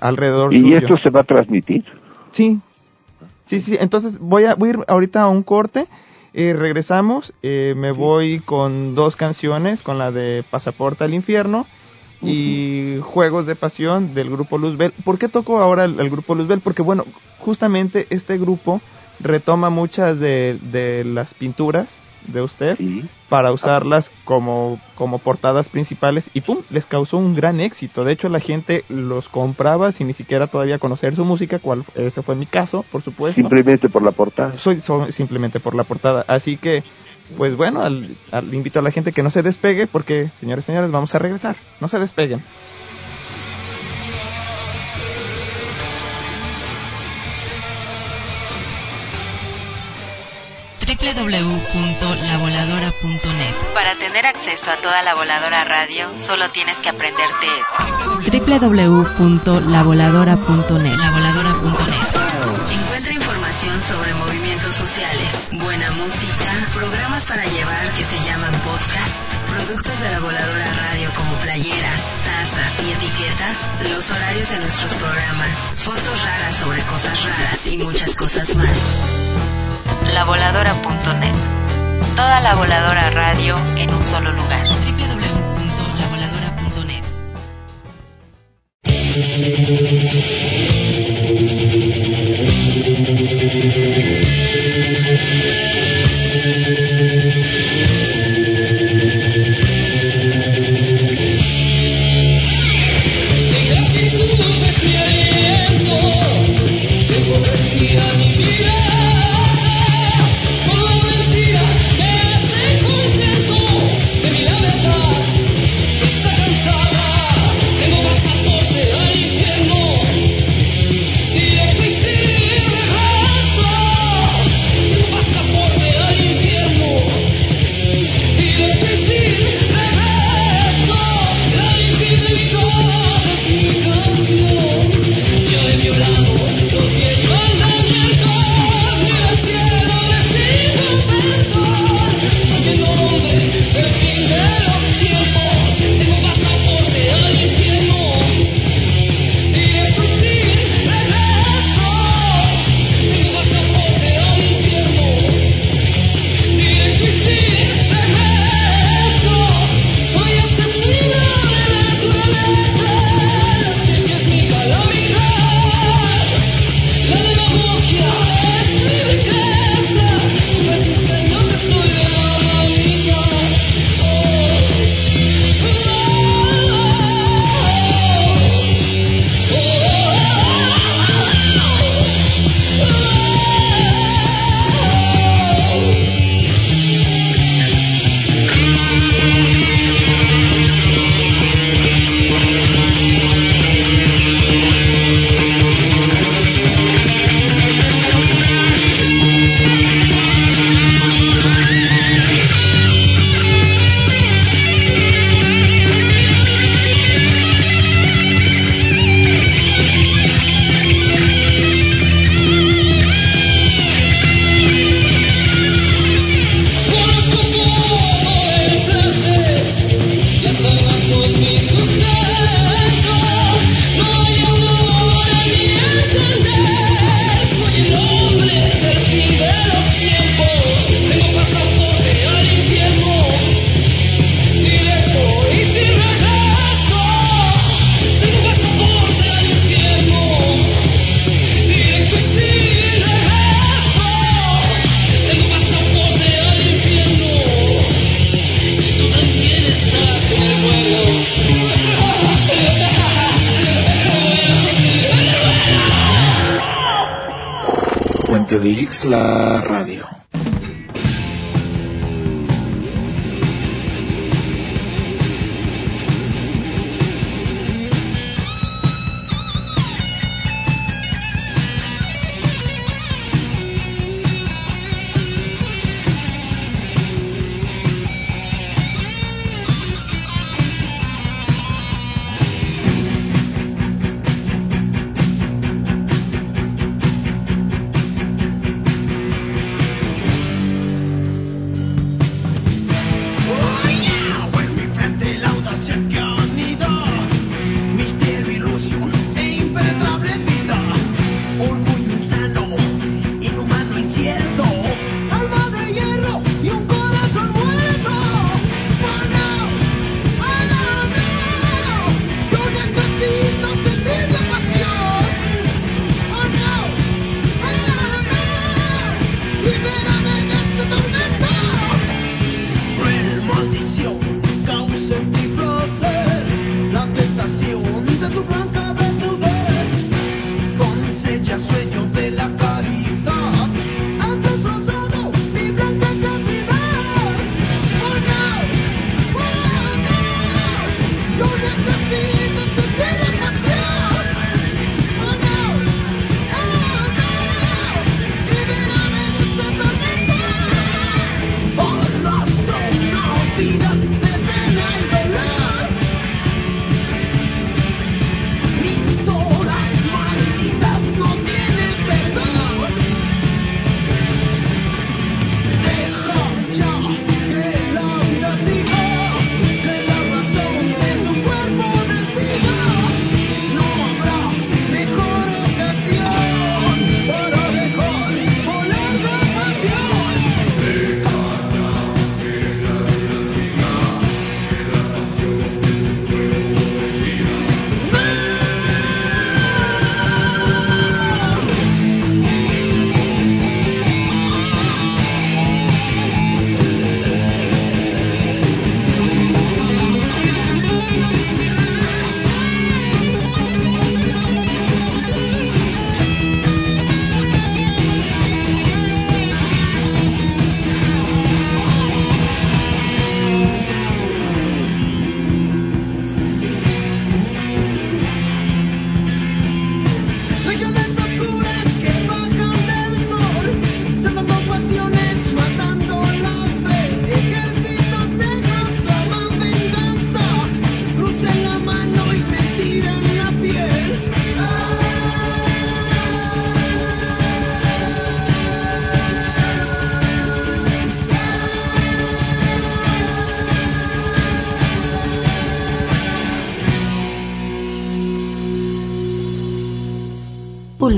alrededor Y suyo. esto se va a transmitir. Sí, sí, sí. Entonces voy a, voy a ir ahorita a un corte. eh, regresamos. eh, me voy con dos canciones, con la de Pasaporte al Infierno y Juegos de Pasión del grupo Luzbel. ¿Por qué toco ahora el, el grupo Luzbel? Porque bueno, justamente este grupo retoma muchas de, de las pinturas de usted Sí. para usarlas como, como portadas principales y pum, les causó un gran éxito. De hecho, la gente los compraba sin ni siquiera todavía conocer su música, cual ese fue mi caso, por supuesto. Simplemente por la portada. Soy, soy simplemente por la portada. Así que, pues bueno, al, al- invito a la gente que no se despegue porque, señores y señores, vamos a regresar. No se despeguen. www.lavoladora.net Para tener acceso a toda la voladora radio, solo tienes que aprenderte esto. www.lavoladora.net Lavoladora.net. Encuentra información sobre movimientos sociales, buena música, programas para llevar que se llaman podcast, productos de la voladora radio como playeras, tazas y etiquetas, los horarios de nuestros programas, fotos raras sobre cosas raras y muchas cosas más. Lavoladora.net. Toda la voladora radio en un solo lugar. www.lavoladora.net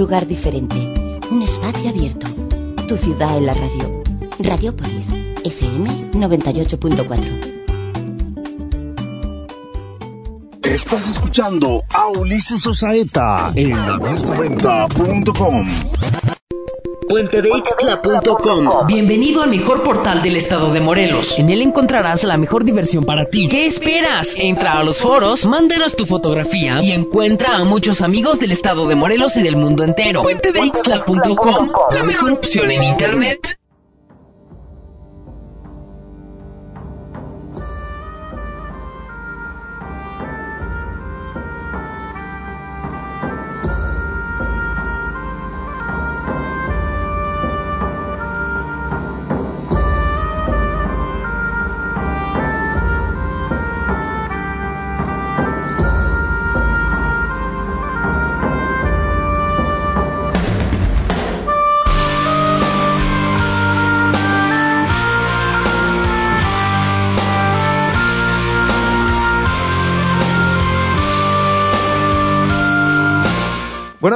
lugar diferente. Un espacio abierto. Tu ciudad en la radio. Radiopolis. FM 98.4. Estás escuchando a Ulises Osaeta en 1090.com. Puentedeixtla.com Bienvenido al mejor portal del estado de Morelos. En él encontrarás la mejor diversión para ti. ¿Qué esperas? Entra a los foros, mándanos tu fotografía y encuentra a muchos amigos del estado de Morelos y del mundo entero. Puentedeixtla.com La mejor opción en internet.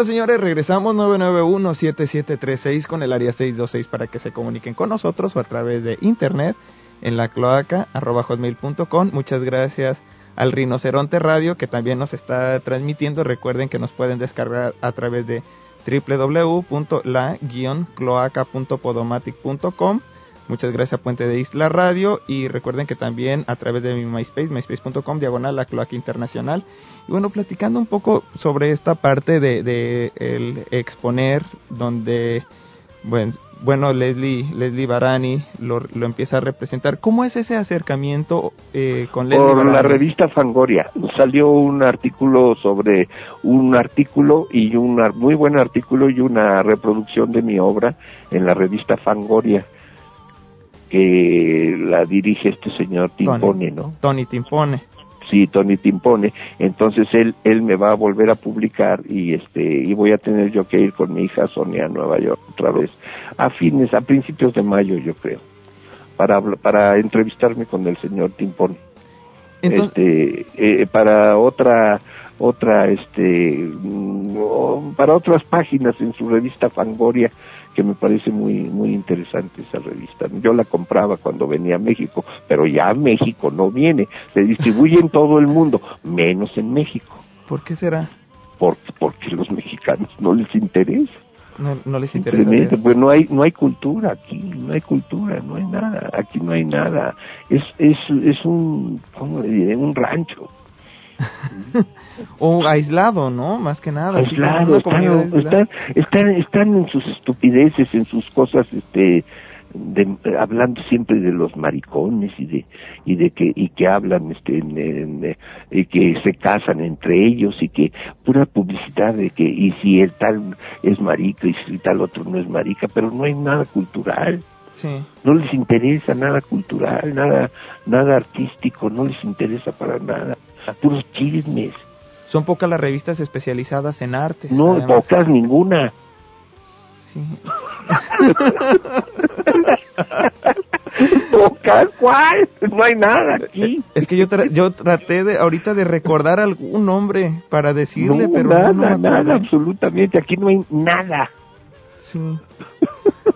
Señores, regresamos 991-7736 con el área 626 para que se comuniquen con nosotros o a través de internet en la cloaca arroba. Muchas gracias al Rinoceronte Radio que también nos está transmitiendo. Recuerden que nos pueden descargar a través de www.la-cloaca.podomatic.com. Muchas gracias a Puente de Isla Radio y recuerden que también a través de mi MySpace, myspace.com, diagonal la cloaca internacional. Y bueno, platicando un poco sobre esta parte de, de el exponer donde bueno, bueno Leslie, Leslie Barani lo, lo empieza a representar. ¿Cómo es ese acercamiento eh, con Leslie Por Barani? la revista Fangoria salió un artículo sobre un artículo y un muy buen artículo y una reproducción de mi obra en la revista Fangoria que la dirige este señor Timpone, ¿no? Tony Timpone. Sí, Tony Timpone. Entonces él él me va a volver a publicar y este y voy a tener yo que ir con mi hija Sonia a Nueva York otra vez a fines a principios de mayo yo creo para para entrevistarme con el señor Timpone. Entonces- este eh, para otra otra este mm, para otras páginas en su revista Fangoria que me parece muy muy interesante esa revista. Yo la compraba cuando venía a México, pero ya a México no viene. Se distribuye en todo el mundo, menos en México, ¿Por qué será? porque porque los mexicanos no les interesa. No, no les interesa. Pues no hay no hay cultura aquí, no hay cultura, no hay nada, aquí no hay nada. Es es es un ¿cómo le diré? un rancho. O aislado, ¿no? Más que nada. aislado, están, aislada. están, están, en sus estupideces, en sus cosas, este, de- hablando siempre de los maricones y de y de que y que hablan este en- que se casan entre ellos y que pura publicidad de que y si el tal es marica y si tal otro no es marica pero no hay nada cultural Sí. no les interesa nada cultural nada nada artístico no les interesa para nada puros chismes Son pocas las revistas especializadas en artes. no además. pocas ninguna Sí. ¿Pocas? ¿Cuál? No hay nada aquí. Es que yo, tra- yo traté de ahorita de recordar algún nombre para decirle, no, pero nada, no, no me nada, absolutamente. Aquí no hay nada. Sí.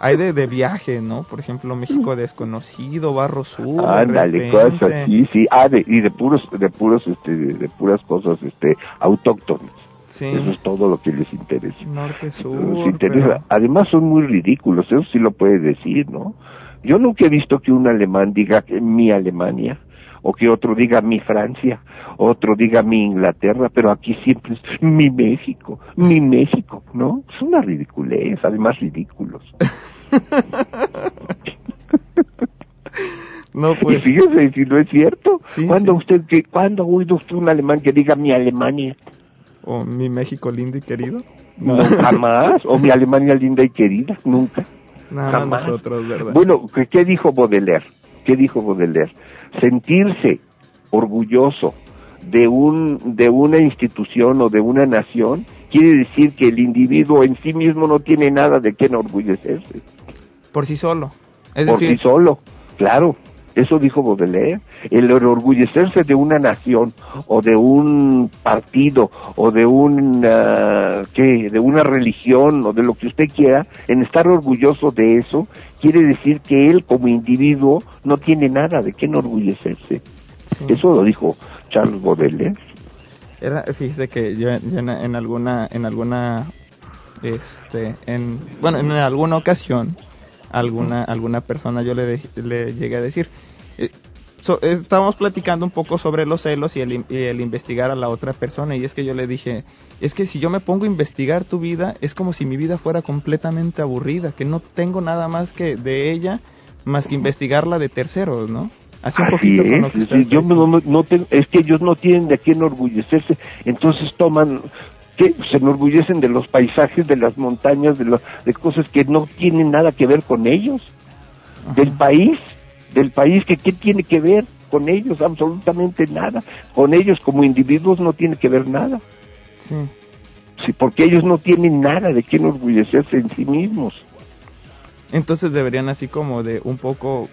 Hay de, de viaje, ¿no? Por ejemplo, México desconocido, Barro Sur. Ándale, cosas, sí, sí. Ah, de, y de puros, de puros, este, de, puras cosas, este, autóctonas. Sí. Eso es todo lo que les interesa. Norte, sur. Les interesa. pero- Además son muy ridículos, eso sí lo puede decir, ¿no? Yo nunca he visto que un alemán diga mi Alemania, o que otro diga mi Francia, otro diga mi Inglaterra, pero aquí siempre es mi México, mi México, ¿no? Es una ridiculez, además ridículos. No, Y pues. fíjese si no es cierto. Sí, ¿Cuándo sí. usted que cuándo ha oído usted un alemán que diga mi Alemania? O mi México lindo y querido. No, jamás. O mi Alemania linda y querida, nunca. Nada más jamás. nosotros, ¿verdad? Bueno, ¿qué, qué dijo Baudelaire? ¿Qué dijo Baudelaire? Sentirse orgulloso de un de una institución o de una nación quiere decir que el individuo en sí mismo no tiene nada de qué enorgullecerse Por sí solo. Es por decir, sí solo. Claro, eso dijo Baudelaire. El enorgullecerse de una nación o de un partido o de una ¿qué? de una religión o de lo que usted quiera, en estar orgulloso de eso quiere decir que él como individuo no tiene nada de qué enorgullecerse. sí. Eso lo dijo Charles Baudelaire. Era, fíjese que yo, en, alguna, en alguna, este, en, bueno, en alguna ocasión, alguna, alguna persona yo le, dej- le llegué a decir, eh, estábamos platicando un poco sobre los celos y el, y el investigar a la otra persona y es que yo le dije, es que si yo me pongo a investigar tu vida, es como si mi vida fuera completamente aburrida, que no tengo nada más que de ella, más que investigarla de terceros, ¿no? Así un con lo es, que es yo no, no te- es que ellos no tienen de qué enorgullecerse, entonces toman, que se enorgullecen de los paisajes, de las montañas, de, lo- de cosas que no tienen nada que ver con ellos, Ajá. del país, del país que qué tiene que ver con ellos, absolutamente nada, con ellos como individuos no tiene que ver nada, Sí. sí, porque ellos no tienen nada de qué enorgullecerse en sí mismos. Entonces deberían así como de un poco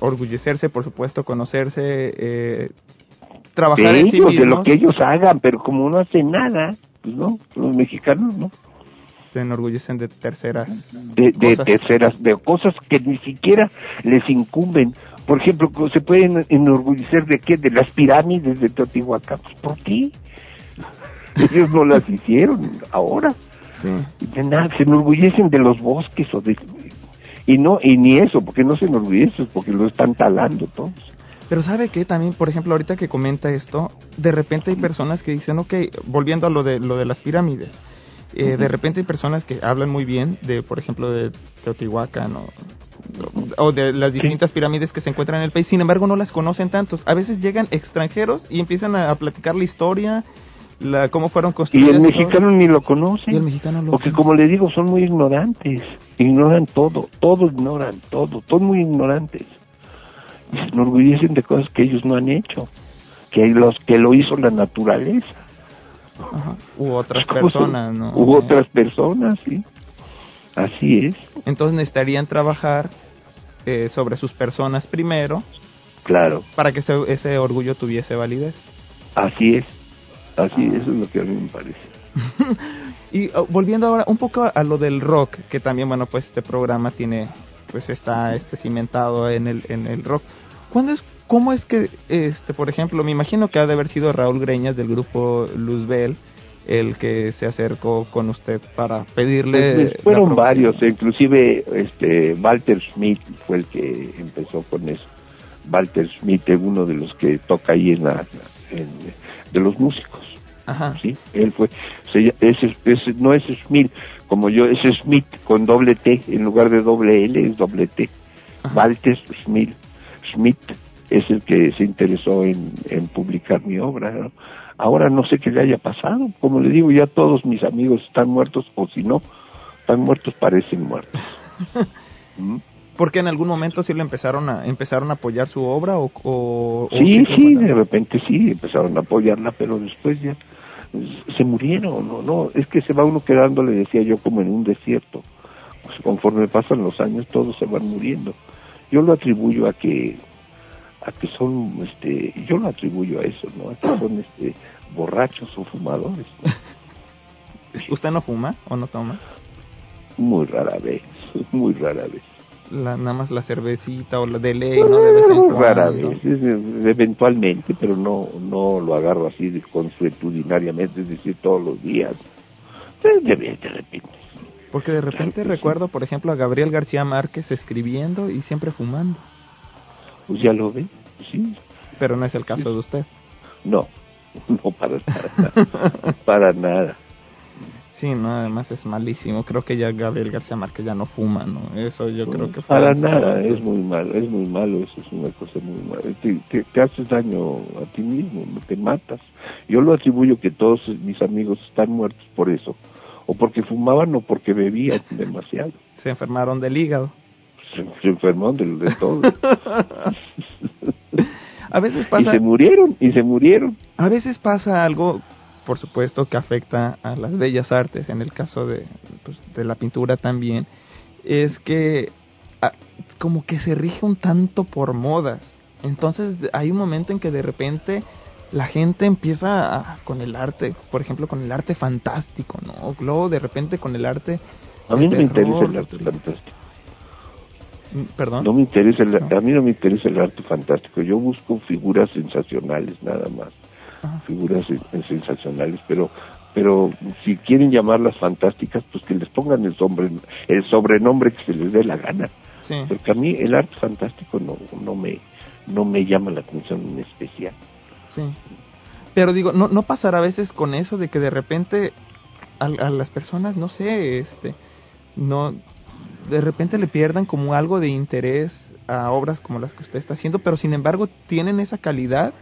orgullecerse, por supuesto, conocerse, eh, trabajar de en sí ellos, mismos. de lo que ellos hagan, pero como no hacen nada, pues no, los mexicanos no. Se enorgullecen de terceras de, de cosas. terceras, de cosas que ni siquiera les incumben. Por ejemplo, se pueden enorgullecer de qué? De las pirámides de Teotihuacán. Pues, ¿Por qué? Ellos no las hicieron ahora. Sí. De nada, se enorgullecen de los bosques o de... Y no, y ni eso, porque no se enorgullecen, porque lo están talando todos. Pero sabe que también, por ejemplo, ahorita que comenta esto, de repente hay personas que dicen, ok, volviendo a lo de lo de las pirámides, Eh, De repente hay personas que hablan muy bien de, por ejemplo, de Teotihuacán o, o de las distintas pirámides que se encuentran en el país, sin embargo no las conocen tantos. A veces llegan extranjeros y empiezan a, a platicar la historia, la, cómo fueron Y construidas. el todo. mexicano ni lo conoce. Y el mexicano lo Porque conoce. como le digo, son muy ignorantes. Ignoran todo, todo ignoran, todo. Son muy ignorantes. Y se enorgullecen de cosas que ellos no han hecho. Que los que lo hizo la naturaleza. Ajá. U otras ¿Cómo personas, son? ¿no? U otras personas, sí. Así es, Entonces necesitarían trabajar eh, sobre sus personas primero claro. para que ese, ese orgullo tuviese validez. Así es. Así, eso es lo que a mí me parece. Y oh, volviendo ahora un poco a, lo del rock, que también, bueno, pues este programa tiene, pues está este cimentado en el, en el rock. ¿Cuándo es, cómo es que, este, por ejemplo, me imagino que ha de haber sido Raúl Greñas del grupo Luzbel el que se acercó con usted para pedirle... Pues, la fueron varios, inclusive este Walter Smith fue el que empezó con eso. Walter Smith es uno de los que toca ahí en la en- de los músicos, Ajá. sí, él fue, se ese, ese- no es Smith, como yo, es Smith con doble T, en lugar de doble L es doble T. Ajá. Walter Smith, Smith es el que se interesó en, en publicar mi obra. ¿no? Ahora no sé qué le haya pasado, como le digo, ya todos mis amigos están muertos, o si no, están muertos, parecen muertos. ¿Mm? Porque en algún momento sí le empezaron a empezaron a apoyar su obra o, o- Sí, sí, de repente sí, empezaron a apoyarla, pero después ya se murieron, no, no, es que se va uno quedando, le decía yo, como en un desierto. Pues conforme pasan los años, todos se van muriendo. Yo lo atribuyo a que, a que son, este, yo lo atribuyo a eso, ¿no? A que son, este, borrachos o fumadores, ¿no? ¿Usted no fuma o no toma? Muy rara vez, muy rara vez. La, nada más la cervecita o la de ley, ¿no? De vez en cuando. rara vez, eventualmente, pero no no lo agarro así de consuetudinariamente, es decir, todos los días. De, repente. Porque de repente Claro que sí. recuerdo, por ejemplo, a Gabriel García Márquez escribiendo y siempre fumando. Pues ya lo ve, sí. Pero no es el caso de usted. No, no para nada. para nada. Sí, no, además es malísimo. Creo que ya Gabriel García Márquez ya no fuma, ¿no? Eso yo creo que fue Para nada, es muy malo, es muy malo, eso es una cosa muy mala. Te, te, te haces daño a ti mismo, te matas. Yo lo atribuyo que todos mis amigos están muertos por eso. O porque fumaban o porque bebían demasiado. Se enfermaron del hígado. Se, se enfermaron de, de todo. A veces y pasa, se murieron, y se murieron. a veces pasa algo, por supuesto, que afecta a las bellas artes. En el caso de, pues, de la pintura también, es que ah, como que se rige un tanto por modas. Entonces hay un momento en que de repente la gente empieza a- con el arte, por ejemplo, con el arte fantástico, ¿no? Luego de repente con el arte... A mí no me de interesa terror, el arte fantástico. Mm, Perdón. No me interesa el, No. a mí no me interesa el arte fantástico. Yo busco figuras sensacionales nada más. Ajá. Figuras sen- sensacionales, pero pero si quieren llamarlas fantásticas, pues que les pongan el, sobre, el sobrenombre que se les dé la gana. Sí. Porque a mí el arte fantástico no, no me no me llama la atención en especial. Sí. Pero digo, no, no pasará a veces con eso de que de repente a, a las personas, no sé, este, no, de repente le pierdan como algo de interés a obras como las que usted está haciendo, pero sin embargo tienen esa calidad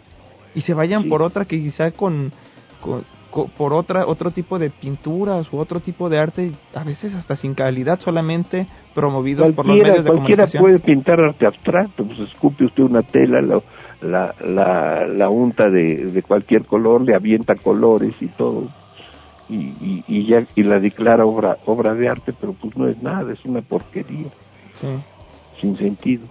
y se vayan Sí. por otra que quizá con, con- co- por otra otro tipo de pinturas u otro tipo de arte, a veces hasta sin calidad, solamente promovidos por los medios de cualquiera comunicación. puede pintar arte abstracto, pues escupe usted una tela, la, la, la, la unta de, de cualquier color, le avienta colores y todo, y, y, y ya y la declara obra obra de arte, pero pues no es nada, es una porquería, Sí. sin sentido.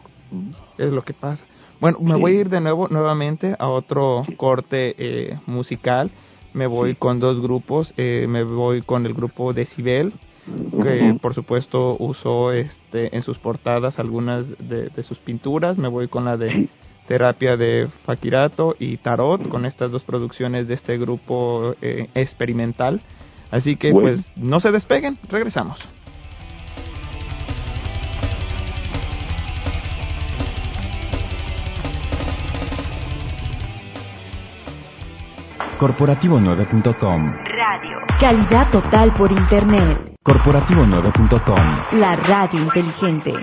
Es lo que pasa. Bueno, me Sí. voy a ir de nuevo nuevamente a otro corte eh, musical. Me voy Sí. con dos grupos. eh, me voy con el grupo Decibel, que por supuesto usó este en sus portadas algunas de, de sus pinturas. Me voy con la de. Terapia de Fakirato y Tarot, con estas dos producciones de este grupo eh, experimental. Así que Bueno. pues no se despeguen, regresamos. Corporativo9.com Radio. Calidad total por Internet. Corporativo9.com. La radio inteligente.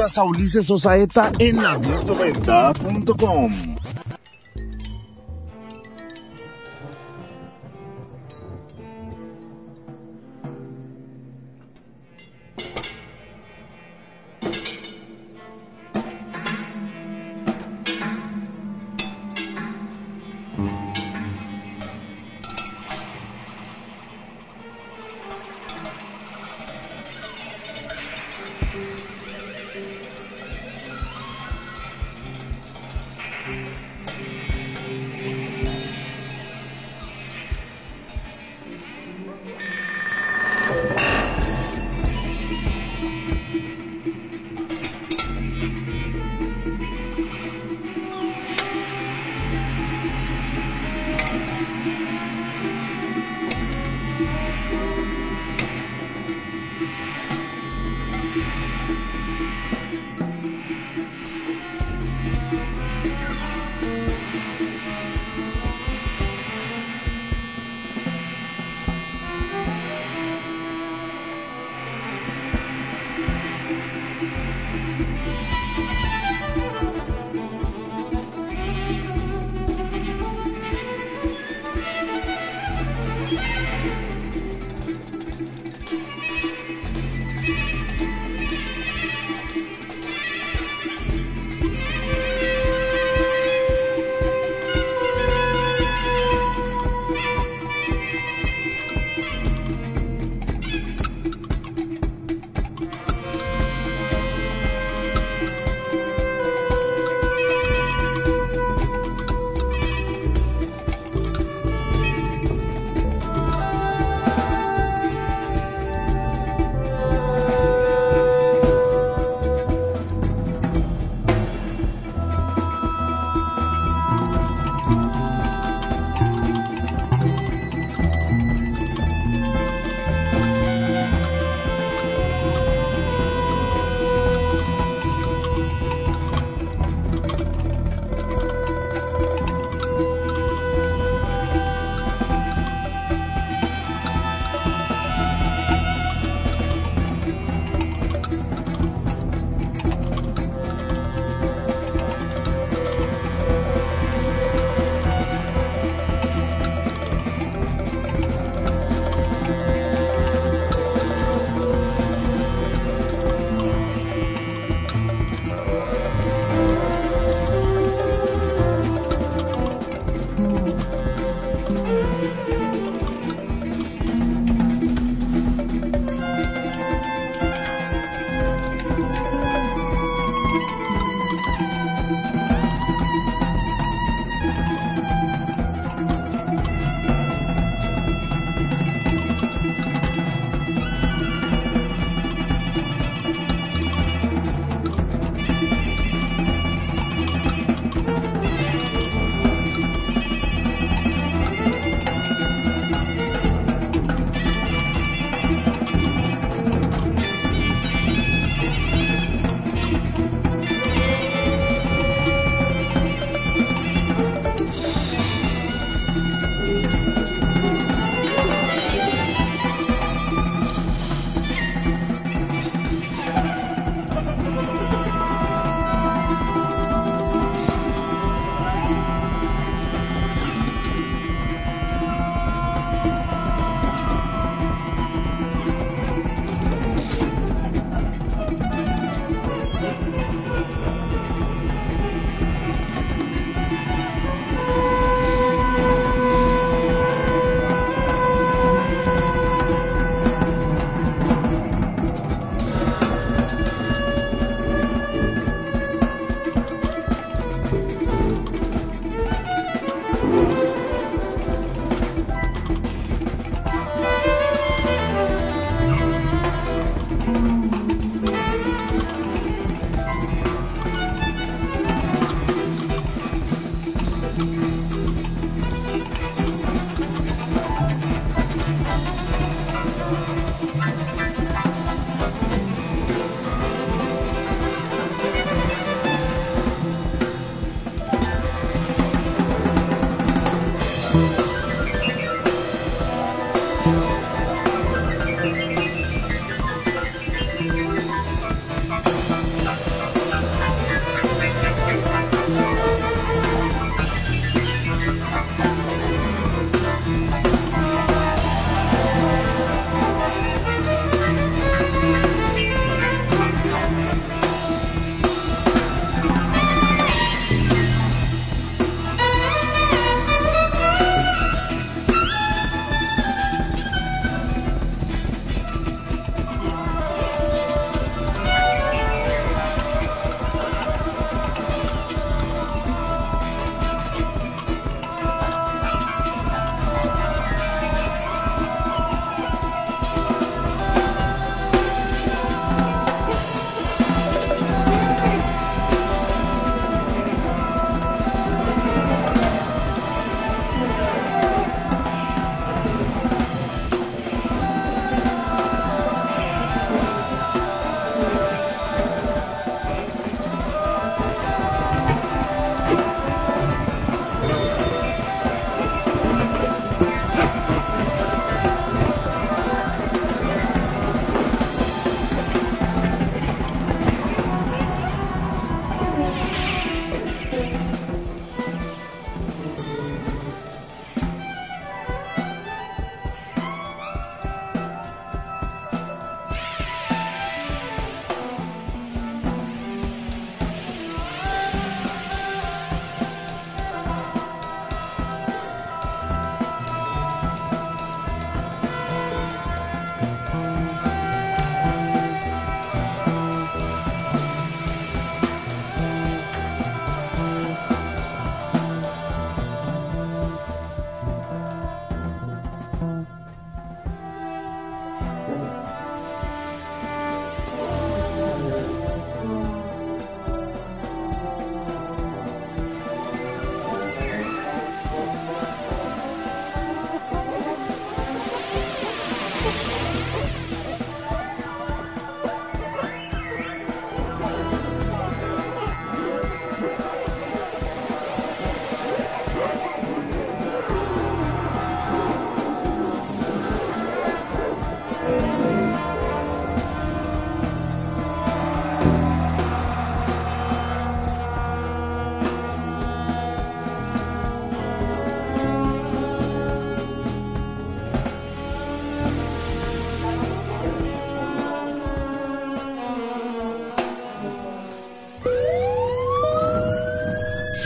Escuchas a Ulises Osaeta en la 1090.com.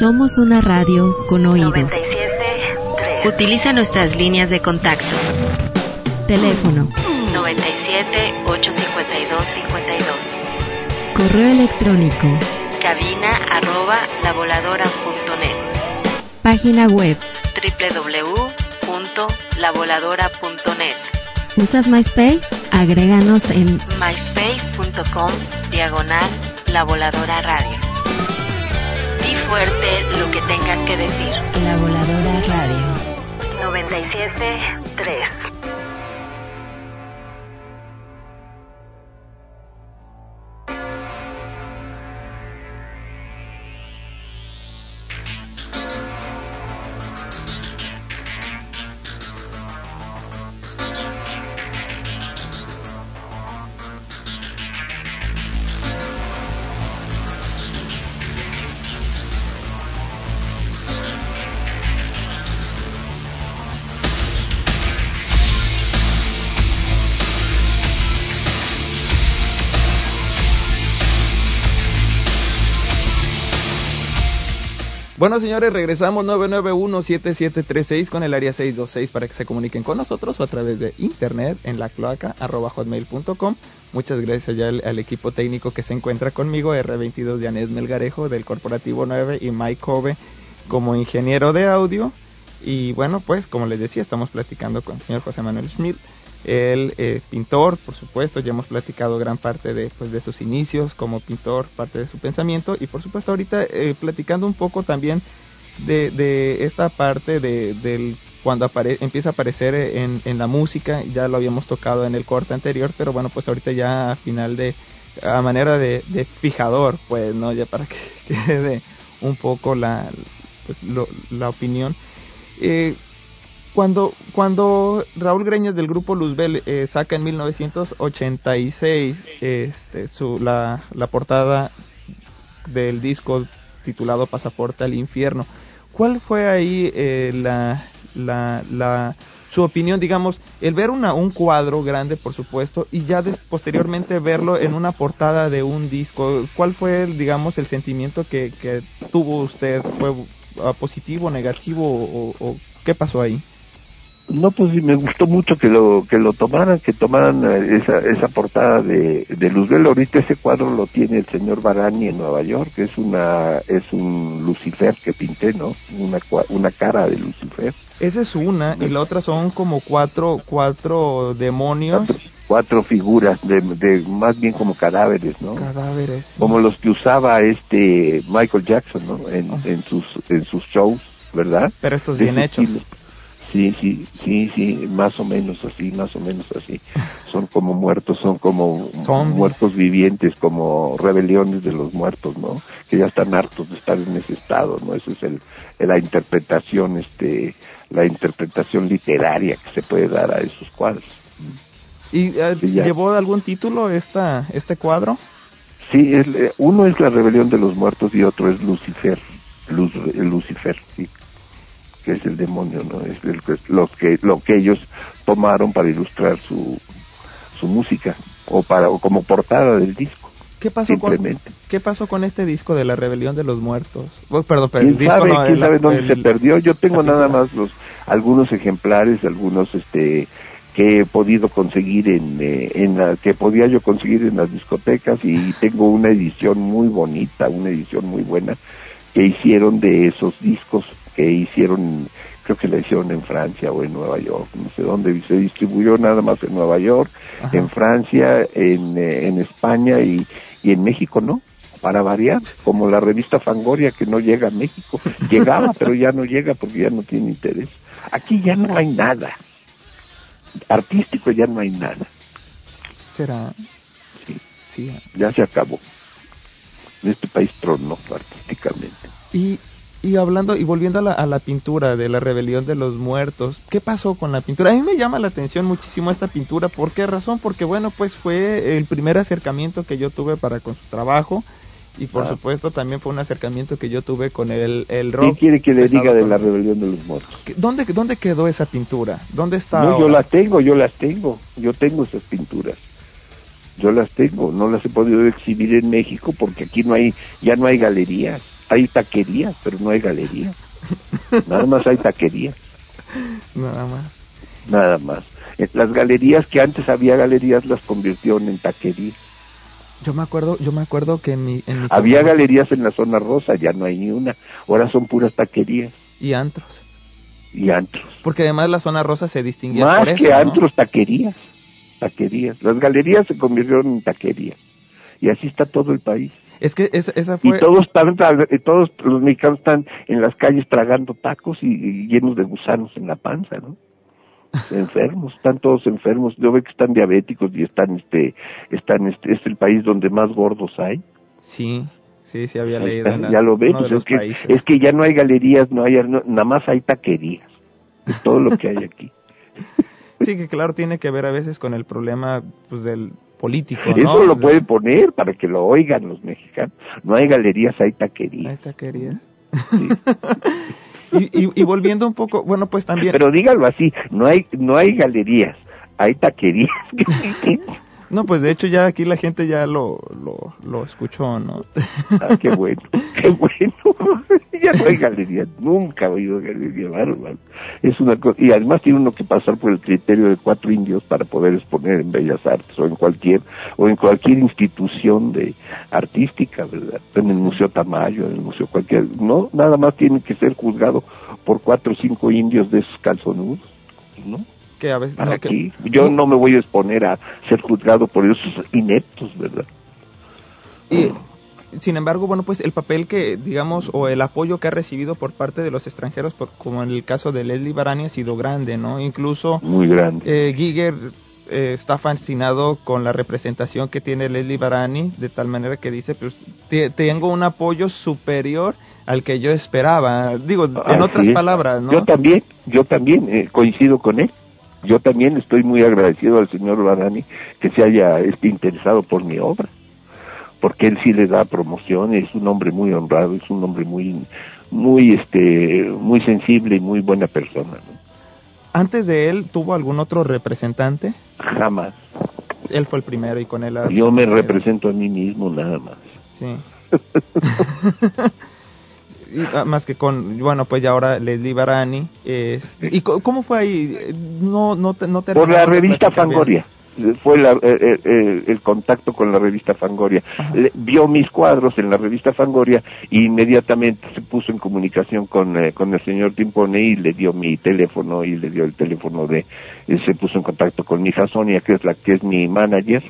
Somos una radio con oídos. 97.3. Utiliza nuestras líneas de contacto. Teléfono. 97 852 52. Correo electrónico. Cabina arroba lavoladora.net. Página web. www.lavoladora.net. ¿Usas MySpace? Agréganos en myspace.com diagonal la voladora radio. Fuerte lo que tengas que decir. La Voladora Radio. 97.3. Bueno, señores, regresamos 991-7736 con el área 626 para que se comuniquen con nosotros o a través de internet en la cloaca hotmail.com. Muchas gracias ya al, al equipo técnico que se encuentra conmigo, R22 de Anés Melgarejo del Corporativo 9 y Mike Kobe como ingeniero de audio. Y bueno, pues como les decía, estamos platicando con el señor José Manuel Schmidt, el eh, pintor, por supuesto, ya hemos platicado gran parte de, pues, de sus inicios como pintor, parte de su pensamiento y por supuesto ahorita eh, platicando un poco también de, de esta parte de, del cuando apare- empieza a aparecer en, en la música, ya lo habíamos tocado en el corte anterior, pero bueno, pues ahorita ya a final de, a manera de, de fijador, pues, ¿no? Ya para que quede un poco la, pues, lo- la opinión. Eh, cuando, cuando Raúl Greñas del grupo Luzbel eh, saca en 1986 este, su, la, la portada del disco titulado Pasaporte al Infierno, ¿cuál fue ahí eh, la, la, la, su opinión, digamos, el ver una, un cuadro grande, por supuesto, y ya des- posteriormente verlo en una portada de un disco? ¿Cuál fue, digamos, el sentimiento que, que tuvo usted? ¿Fue positivo, negativo o qué pasó ahí? No, pues me gustó mucho que lo que lo tomaran, que tomaran eh, esa, esa portada de, de Luzbel. Ahorita ese cuadro lo tiene el señor Barani en Nueva York, que es una es un Lucifer que pinté, ¿no? Una una cara de Lucifer. Esa es una, y la otra son como cuatro, cuatro demonios, Cuatro figuras, de, de más bien como cadáveres, ¿no? cadáveres. sí. Como los que usaba este Michael Jackson, ¿no? En, en sus en sus shows, ¿verdad? Pero estos bien hechos. estilo. Sí, sí, sí, sí, más o menos así, más o menos así. Son como muertos, son como Zombies. muertos vivientes, como rebeliones de los muertos, ¿no? Que ya están hartos de estar en ese estado, ¿no? Esa es el, la interpretación, este, la interpretación literaria que se puede dar a esos cuadros. ¿Y eh, Sí, llevó algún título esta, este cuadro? Sí, es, eh, uno es la rebelión de los muertos y otro es Lucifer, Luz, Lucifer, sí, que es el demonio, ¿no? Es el lo que lo que ellos tomaron para ilustrar su su música o para o como portada del disco. ¿Qué pasó con. ¿Qué pasó con este disco de la rebelión de los muertos? Oh, perdón, pero ¿Quién el disco sabe, no, quién el- sabe dónde el- se perdió? Yo tengo nada más los algunos ejemplares, algunos este que he podido conseguir en, eh, en la, que podía yo conseguir en las discotecas y tengo una edición muy bonita, una edición muy buena que hicieron de esos discos que hicieron, creo que la hicieron en Francia o en Nueva York, no sé dónde, se distribuyó nada más en Nueva York, Ajá. en Francia, en, eh, en España y, y en México, ¿no? Para variar, como la revista Fangoria que no llega a México. Llegaba, pero ya no llega porque ya no tiene interés. Aquí ya no hay nada. Artístico ya no hay nada. Será, Sí, sí. ya se acabó. Este país tronó artísticamente. Y, y hablando y volviendo a la, a la pintura de la rebelión de los muertos, ¿qué pasó con la pintura? A mí me llama la atención muchísimo esta pintura. ¿Por qué razón? Porque bueno, pues fue el primer acercamiento que yo tuve para con su trabajo. Y por Ah. supuesto también fue un acercamiento que yo tuve con el, el ¿Qué rock. quiere que le diga de la rebelión de los muertos? ¿Qué- ¿Dónde, ¿Dónde quedó esa pintura? ¿Dónde está No, yo las tengo, yo las tengo. Yo tengo esas pinturas. Yo las tengo. No las he podido exhibir en México porque aquí no hay, ya no hay galerías. Hay taquerías, pero no hay galerías. Nada más hay taquerías. Nada más. Nada más. Eh, Las galerías que antes había galerías las convirtieron en taquerías. Yo me acuerdo, yo me acuerdo que en mi, en mi Había galerías en la zona rosa, ya no hay ni una. Ahora son puras taquerías y antros. y antros. Porque además la zona rosa se distinguía Más por eso, que ¿no? antros, taquerías. Taquerías. Las galerías se convirtieron en taquerías. Y así está todo el país. Es que esa, esa Y fue todos están, todos los mexicanos están en las calles tragando tacos y, y llenos de gusanos en la panza, ¿no? enfermos, están todos enfermos. Yo veo que están diabéticos y están, este, están, este, es el país donde más gordos hay. Sí, sí, sí había leído está, en las- ya lo ves, es que, es que ya no hay galerías, no hay, no- nada más hay taquerías. Es todo lo que hay aquí. Sí, que claro, tiene que ver a veces con el problema pues, del político, ¿no? Eso lo De- pueden poner para que lo oigan los mexicanos. No hay galerías, hay taquerías. Hay taquerías. y, y, y volviendo un poco, bueno, pues también... Pero dígalo así, no hay, no hay galerías, hay taquerías. No, pues de hecho ya aquí la gente ya lo, lo, escuchó, ¿no? Ah, qué bueno, qué bueno. ya no hay galerías, nunca he oído galería, bárbaro. Es una cosa, y además tiene uno que pasar por el criterio de cuatro indios para poder exponer en Bellas Artes o en cualquier, o en cualquier institución de artística, ¿verdad? En el Museo Tamayo, en el Museo cualquier, no, nada más tiene que ser juzgado por cuatro o cinco indios de esos calzonudos, ¿no? Que a veces... Para no, que- aquí. Yo no me voy a exponer a ser juzgado por esos ineptos, ¿verdad? Y, sin embargo, bueno, pues el papel que, digamos, o el apoyo que ha recibido por parte de los extranjeros, por- como en el caso de Leslie Barani, ha sido grande, ¿no? Incluso Muy grande. eh, Giger eh, está fascinado con la representación que tiene Leslie Barani, de tal manera que dice, pues, te- tengo un apoyo superior al que yo esperaba. Digo, en Así otras es. palabras, ¿no? Yo también, yo también eh, coincido con él. Yo también estoy muy agradecido al señor Barani que se haya este, interesado por mi obra, porque él sí le da promoción, es un hombre muy honrado, es un hombre muy, muy, este, muy sensible y muy buena persona. ¿no? Antes de él, ¿tuvo algún otro representante? Jamás. Él fue el primero y con él... Yo me represento a mí mismo nada más. Sí. Y, ah, más que con, bueno, pues ya ahora Leslie Barani. Es, ¿Y cómo fue ahí? No, no, te- no te Por la revista bien. Fangoria. Fue la- eh, eh, eh, el contacto con la revista Fangoria. Le- vio mis cuadros en la revista Fangoria e inmediatamente se puso en comunicación con, eh, con el señor Timpone y le dio mi teléfono y le dio el teléfono de... eh, se puso en contacto con mi hija Sonia, que es la que es mi manager.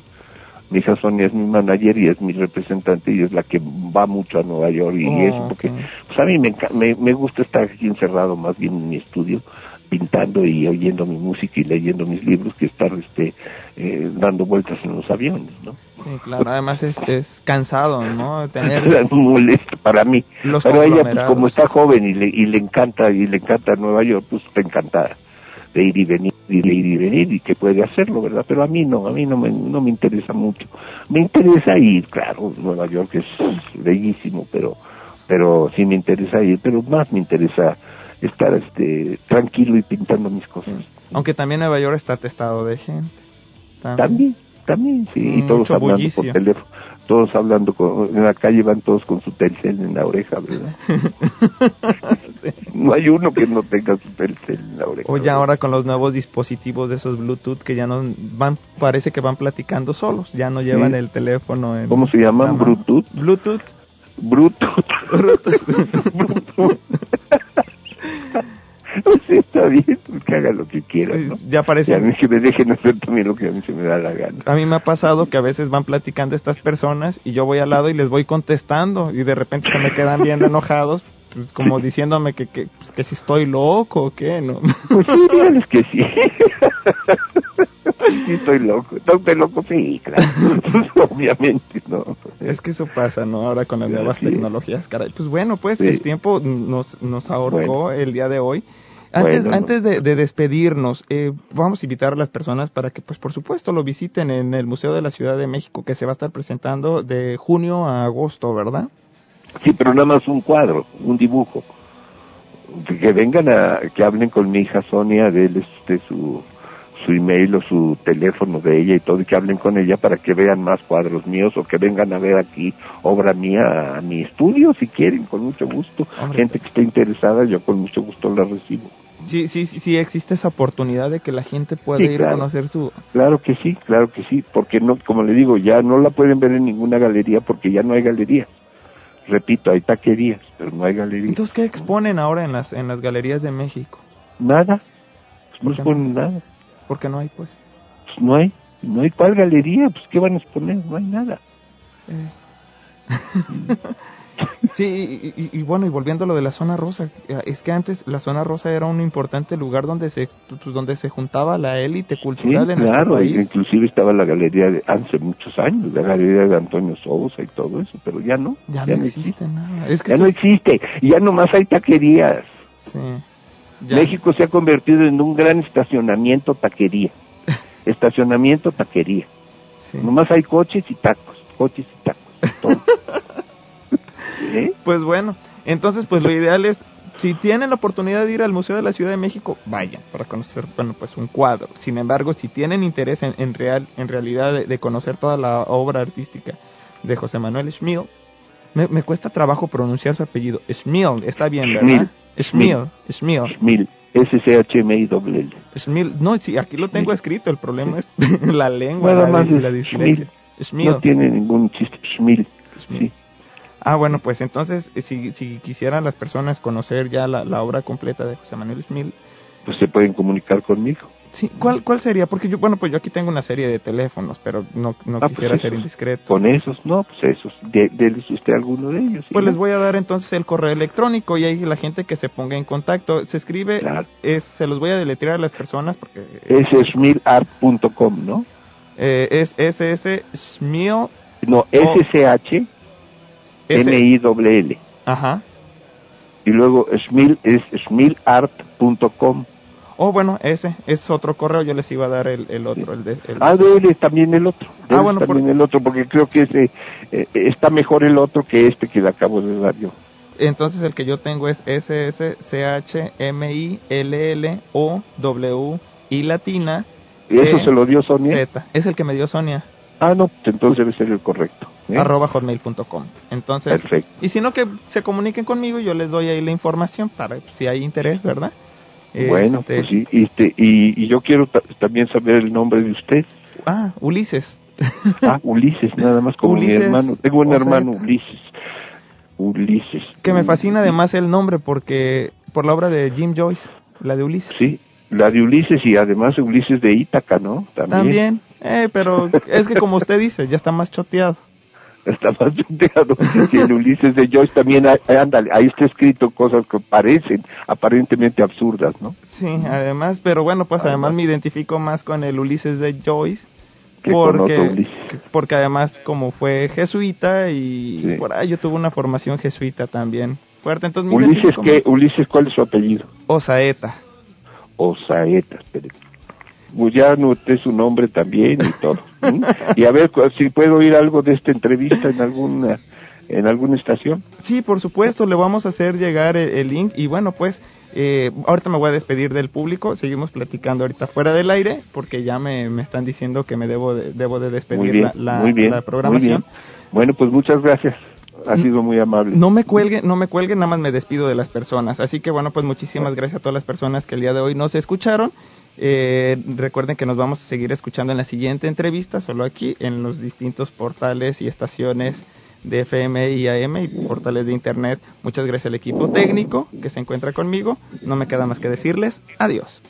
Mi hija Sonia es mi manager y es mi representante y es la que va mucho a Nueva York y Oh, eso, porque pues a mí me, me, me gusta estar aquí encerrado más bien en mi estudio pintando y oyendo mi música y leyendo mis libros que estar este eh, dando vueltas en los aviones, ¿no? Sí, claro. Además es, es cansado, ¿no? Tener molesto para mí. Los Pero ella, pues, como está joven y le, y le encanta y le encanta Nueva York, pues está encantada de ir y venir y de ir y venir y que puede hacerlo, ¿verdad? Pero a mí no, a mí no me, no me interesa mucho. Me interesa ir, claro, Nueva York es bellísimo, pero pero sí me interesa ir, pero más me interesa estar este tranquilo y pintando mis cosas. Aunque también Nueva York está atestado de gente. También, también, sí, y todos Mucho hablando bullicio. por teléfono, todos hablando con, en la calle van todos con su telcel en la oreja, ¿verdad? No hay uno que no tenga su telcel en la oreja. O ya ahora con los nuevos dispositivos de esos Bluetooth que ya no van, parece que van platicando solos, ya no llevan Sí. el teléfono en ¿Cómo se llaman? Bluetooth. Bluetooth. Bluetooth. Bluetooth. Pues está bien, pues que haga lo que quiera, ¿no? Ya parece- Y a mí que me dejen hacer también lo que a mí se me da la gana. A mí me ha pasado que a veces van platicando estas personas y yo voy al lado y les voy contestando y de repente se me quedan bien enojados, pues como diciéndome que, que, pues, que si estoy loco o qué, ¿no? Pues sí, díganles que sí. sí, estoy loco. ¿Está usted loco? Sí, claro. Pues, obviamente, no. Es que eso pasa, ¿no? Ahora con las nuevas tecnologías, caray. Pues bueno, pues Sí. el tiempo nos, nos ahorcó Bueno. el día de hoy. Antes, Bueno, antes de, de despedirnos, eh, vamos a invitar a las personas para que, pues por supuesto, lo visiten en el Museo de la Ciudad de México, que se va a estar presentando de junio a agosto, ¿verdad? Sí, pero nada más un cuadro, un dibujo. Que, que vengan a, que hablen con mi hija Sonia de, él, este, su, su email o su teléfono de ella y todo y que hablen con ella para que vean más cuadros míos o que vengan a ver aquí obra mía a mi estudio si quieren, con mucho gusto. Gente que esté interesada, yo con mucho gusto la recibo. Sí, sí, sí, existe esa oportunidad de que la gente pueda Sí, ir a conocer su... Claro que sí, claro que sí, porque no, como le digo, ya no la pueden ver en ninguna galería porque ya no hay galerías. Repito, hay taquerías, pero no hay galerías. Entonces, ¿qué exponen ahora en las, en las galerías de México? Nada, pues no ¿Por qué exponen nada. Porque no hay, pues. Pues no hay, no hay cuál galería, pues qué van a exponer, no hay nada. Sí, y, y- y bueno, y volviendo a lo de la zona rosa, es que antes la zona rosa era un importante lugar donde se pues, donde se juntaba la élite Sí, cultural de nuestro claro, país. inclusive estaba la galería de hace muchos años, la galería de Antonio Sousa y todo eso, pero ya no, Ya, no existe nada. Es que ya no existe, ya nomás hay taquerías. Sí. Ya. México se ha convertido en un gran estacionamiento taquería. estacionamiento taquería. Nomás hay coches y tacos, coches y tacos. todo. Pues bueno, entonces pues lo ideal es si tienen la oportunidad de ir al Museo de la Ciudad de México, vayan para conocer, bueno, pues un cuadro. Sin embargo, si tienen interés en, en real, en realidad de, de conocer toda la obra artística de José Manuel Schmil, me, me cuesta trabajo pronunciar su apellido. Schmil, está bien, ¿verdad? Schmil, Schmil. Schmil, S-C-H-M-I-L-L. Schmil, no, sí, aquí lo tengo escrito, el problema es la lengua, la, la dislexia. Schmil. No tiene ningún chiste. Schmil. Sí. Ah, bueno, pues entonces, eh, si, si quisieran las personas conocer ya la, la obra completa de José Manuel Schmil, Pues se pueden comunicar conmigo. sí, ¿cuál, ¿cuál sería? Porque yo, bueno, pues yo aquí tengo una serie de teléfonos, pero no, no Ah, pues quisiera ser esos. indiscreto. Con esos, no, pues esos. De, usted alguno de ellos. Pues ¿sí? les voy a dar entonces el correo electrónico y ahí la gente que se ponga en contacto. Se escribe, es, se los voy a deletrear a las personas porque Es schmilart.com, ¿no? eh, es SS Schmil, No, S-C-H M-I-L-L. ajá. Y luego Schmil es schmilart.com. Oh, bueno, ese es otro correo, yo les iba a dar el, el otro, el de... el- Ah, dele también el otro. Ah, bueno, también el otro, porque creo que ese eh, está mejor el otro que este que le acabo de dar yo. Entonces el que yo tengo es S-S-C-H-M-I-L-L-O-W I latina. ¿Y eso se lo dio Sonia? Z. Es el que me dio Sonia. Ah, no, pues entonces debe ser el correcto. ¿Eh? arroba hotmail.com. Entonces, Perfecto. y si no que se comuniquen conmigo, yo les doy ahí la información para pues, si hay interés, ¿verdad? Bueno, Este, pues sí, este, y, y yo quiero ta- también saber el nombre de usted. Ah, Ulises. Ah, Ulises, nada más como mi hermano. Tengo un hermano, Ulises. Ulises. Que me fascina además el nombre porque por la obra de Jim Joyce, la de Ulises. Sí, la de Ulises y además Ulises de Ítaca, ¿no? También. También, eh, pero es que como usted dice, ya está más choteado. Está más choteado. Y el Ulises de Joyce también, hay- ándale, ahí está escrito cosas que parecen aparentemente absurdas, ¿no? Sí, además, pero bueno, pues además me identifico más con el Ulises de Joyce Que porque porque además como fue jesuita y por ahí yo tuve una formación jesuita también fuerte, entonces Ulises, ¿qué? Ulises, ¿cuál es su apellido? Osaeta. Osaeta, espere. Pues ya anoté su nombre también y todo. Y a ver si puedo oír algo de esta entrevista en alguna en alguna estación. Sí, por supuesto, le vamos a hacer llegar el, el link y bueno, pues eh, ahorita me voy a despedir del público, seguimos platicando ahorita fuera del aire porque ya me, me están diciendo que me debo de, debo de despedir Muy bien, la, la- muy bien, la muy programación. bien. Bueno, pues muchas gracias. Ha sido muy amable. No me cuelguen, no me cuelguen, nada más me despido de las personas. Así que bueno, pues muchísimas gracias a todas las personas que el día de hoy nos escucharon. Eh, recuerden que nos vamos a seguir escuchando en la siguiente entrevista, solo aquí, en los distintos portales y estaciones de FM y AM y portales de internet. Muchas gracias al equipo técnico que se encuentra conmigo. No me queda más que decirles adiós.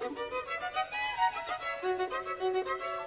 Thank you.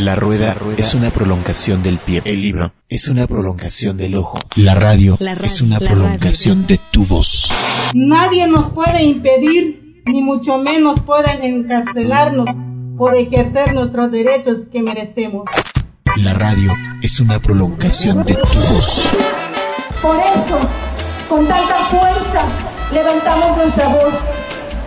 La rueda, la rueda, es una prolongación del pie. El libro es una prolongación del ojo. La radio, La radio, es una prolongación de tu voz. Nadie nos puede impedir, ni mucho menos pueden encarcelarnos por ejercer nuestros derechos que merecemos. La radio es una prolongación de tu voz. Por eso, con tanta fuerza, levantamos nuestra voz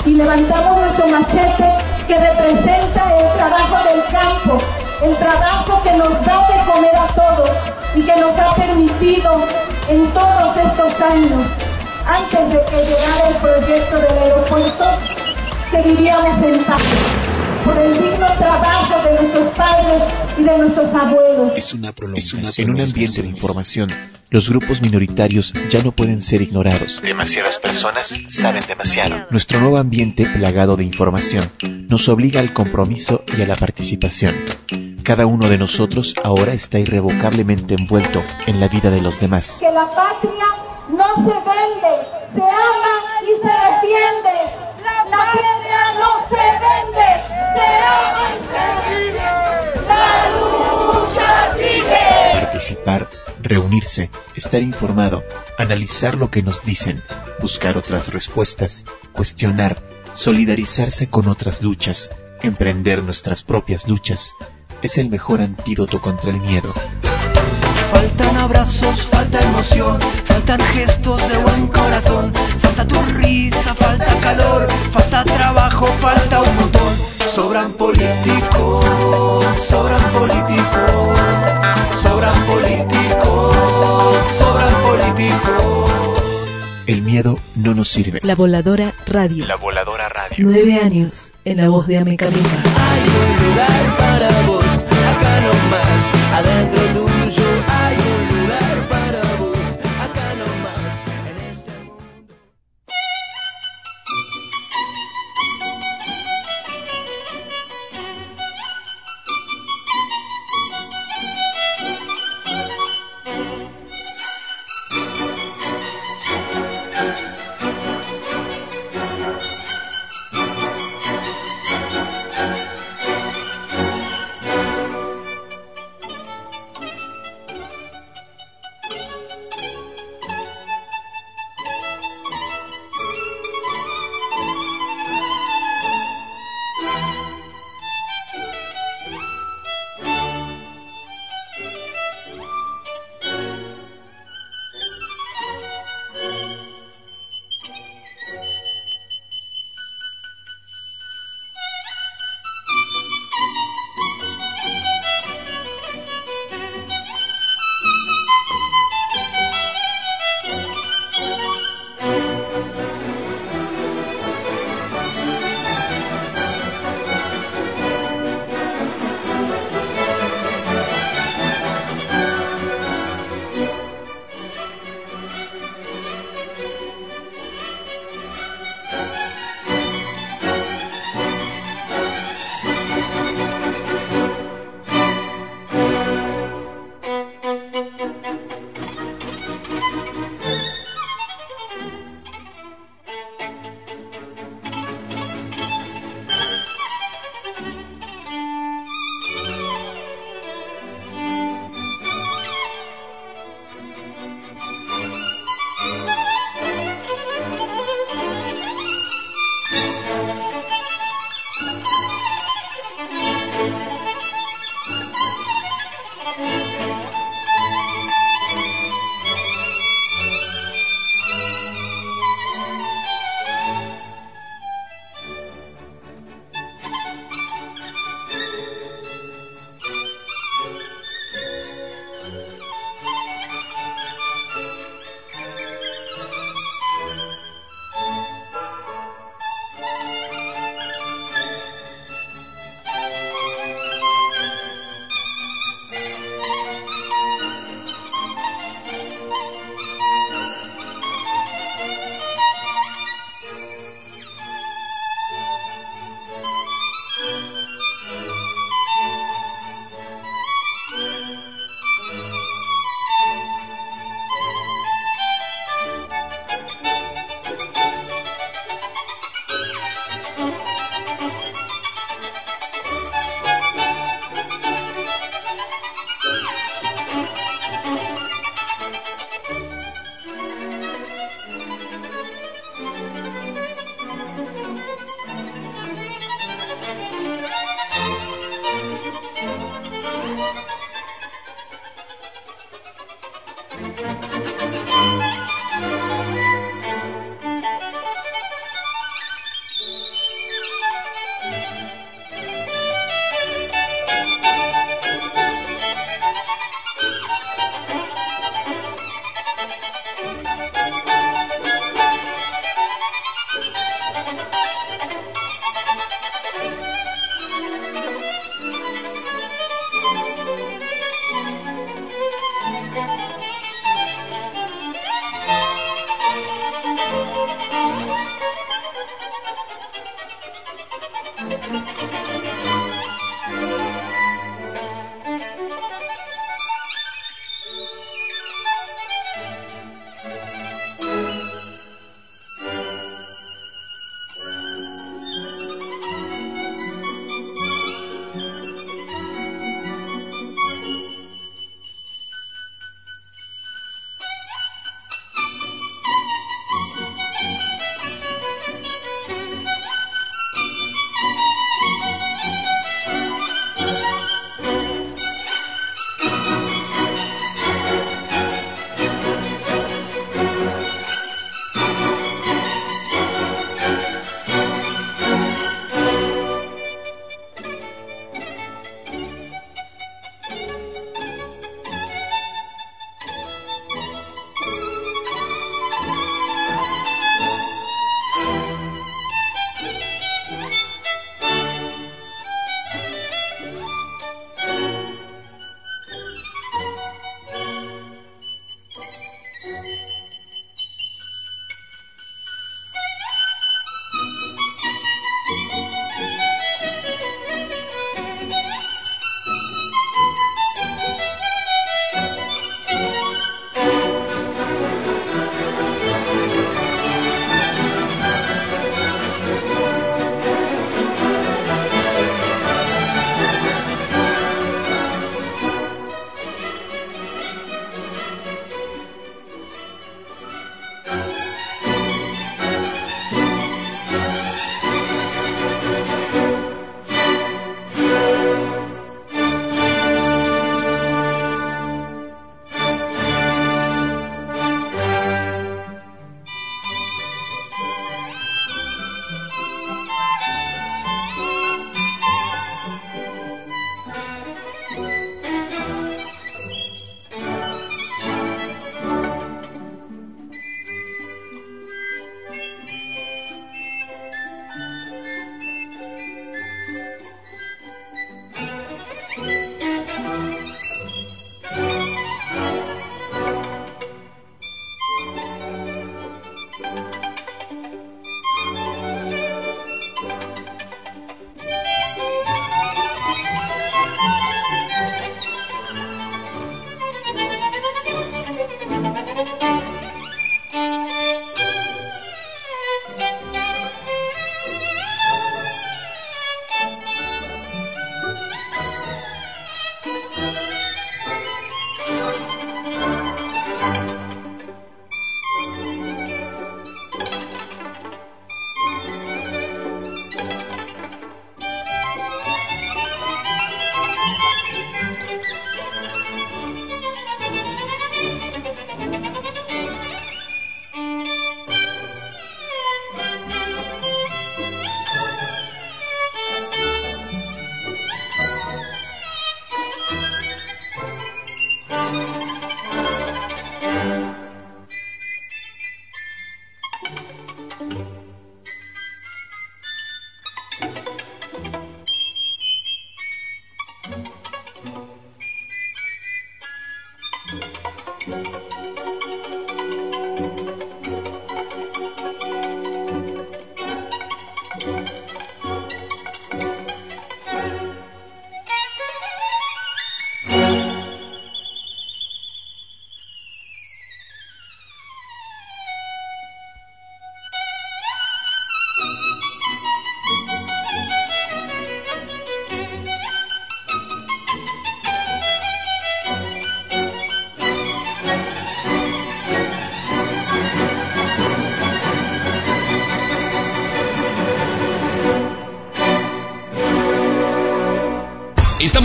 y levantamos nuestro machete que representa el trabajo del campo, el trabajo que nos da de comer a todos y que nos ha permitido en todos estos años, antes de que llegara el proyecto del aeropuerto, seguiríamos en paz por el digno trabajo de nuestros padres y de nuestros abuelos. Es una prolongación. En un ambiente de información, los grupos minoritarios ya no pueden ser ignorados. Demasiadas personas saben demasiado. Nuestro nuevo ambiente plagado de información nos obliga al compromiso y a la participación. Cada uno de nosotros ahora está irrevocablemente envuelto en la vida de los demás. Que la patria no se vende, se ama y se defiende. La patria no se vende, se ama y se defiende. La lucha sigue. Participar, reunirse, estar informado, analizar lo que nos dicen, buscar otras respuestas, cuestionar, solidarizarse con otras luchas, emprender nuestras propias luchas, es el mejor antídoto contra el miedo. Faltan abrazos, falta emoción, faltan gestos de buen corazón, falta tu risa, falta calor, falta trabajo, falta un montón. Sobran políticos, sobran políticos, sobran políticos, sobran políticos. El miedo no nos sirve. La Voladora Radio. La voladora radio. Nueve años en la voz de Amecamina. Hay un lugar para vos, acá nomás, adentro tuyo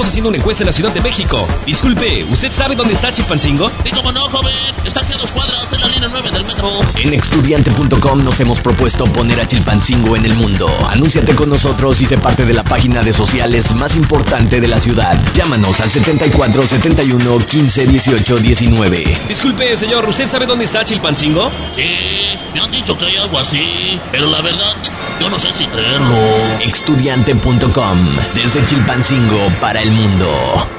Estamos haciendo una encuesta en la Ciudad de México. Disculpe, ¿usted sabe dónde está Chilpancingo? Sí, como no, joven. Está aquí a dos cuadras en la línea 9 del metro. En estudiante.com nos hemos propuesto poner a Chilpancingo en el mundo. Anúnciate con nosotros y sé parte de la página de sociales más importante de la ciudad. Llámanos al 74 71 15 18 19. Disculpe, señor, ¿usted sabe dónde está Chilpancingo? Sí, me han dicho que hay algo así. Pero la verdad, yo no sé si creerlo. Estudiante.com. Desde Chilpancingo para el mundo.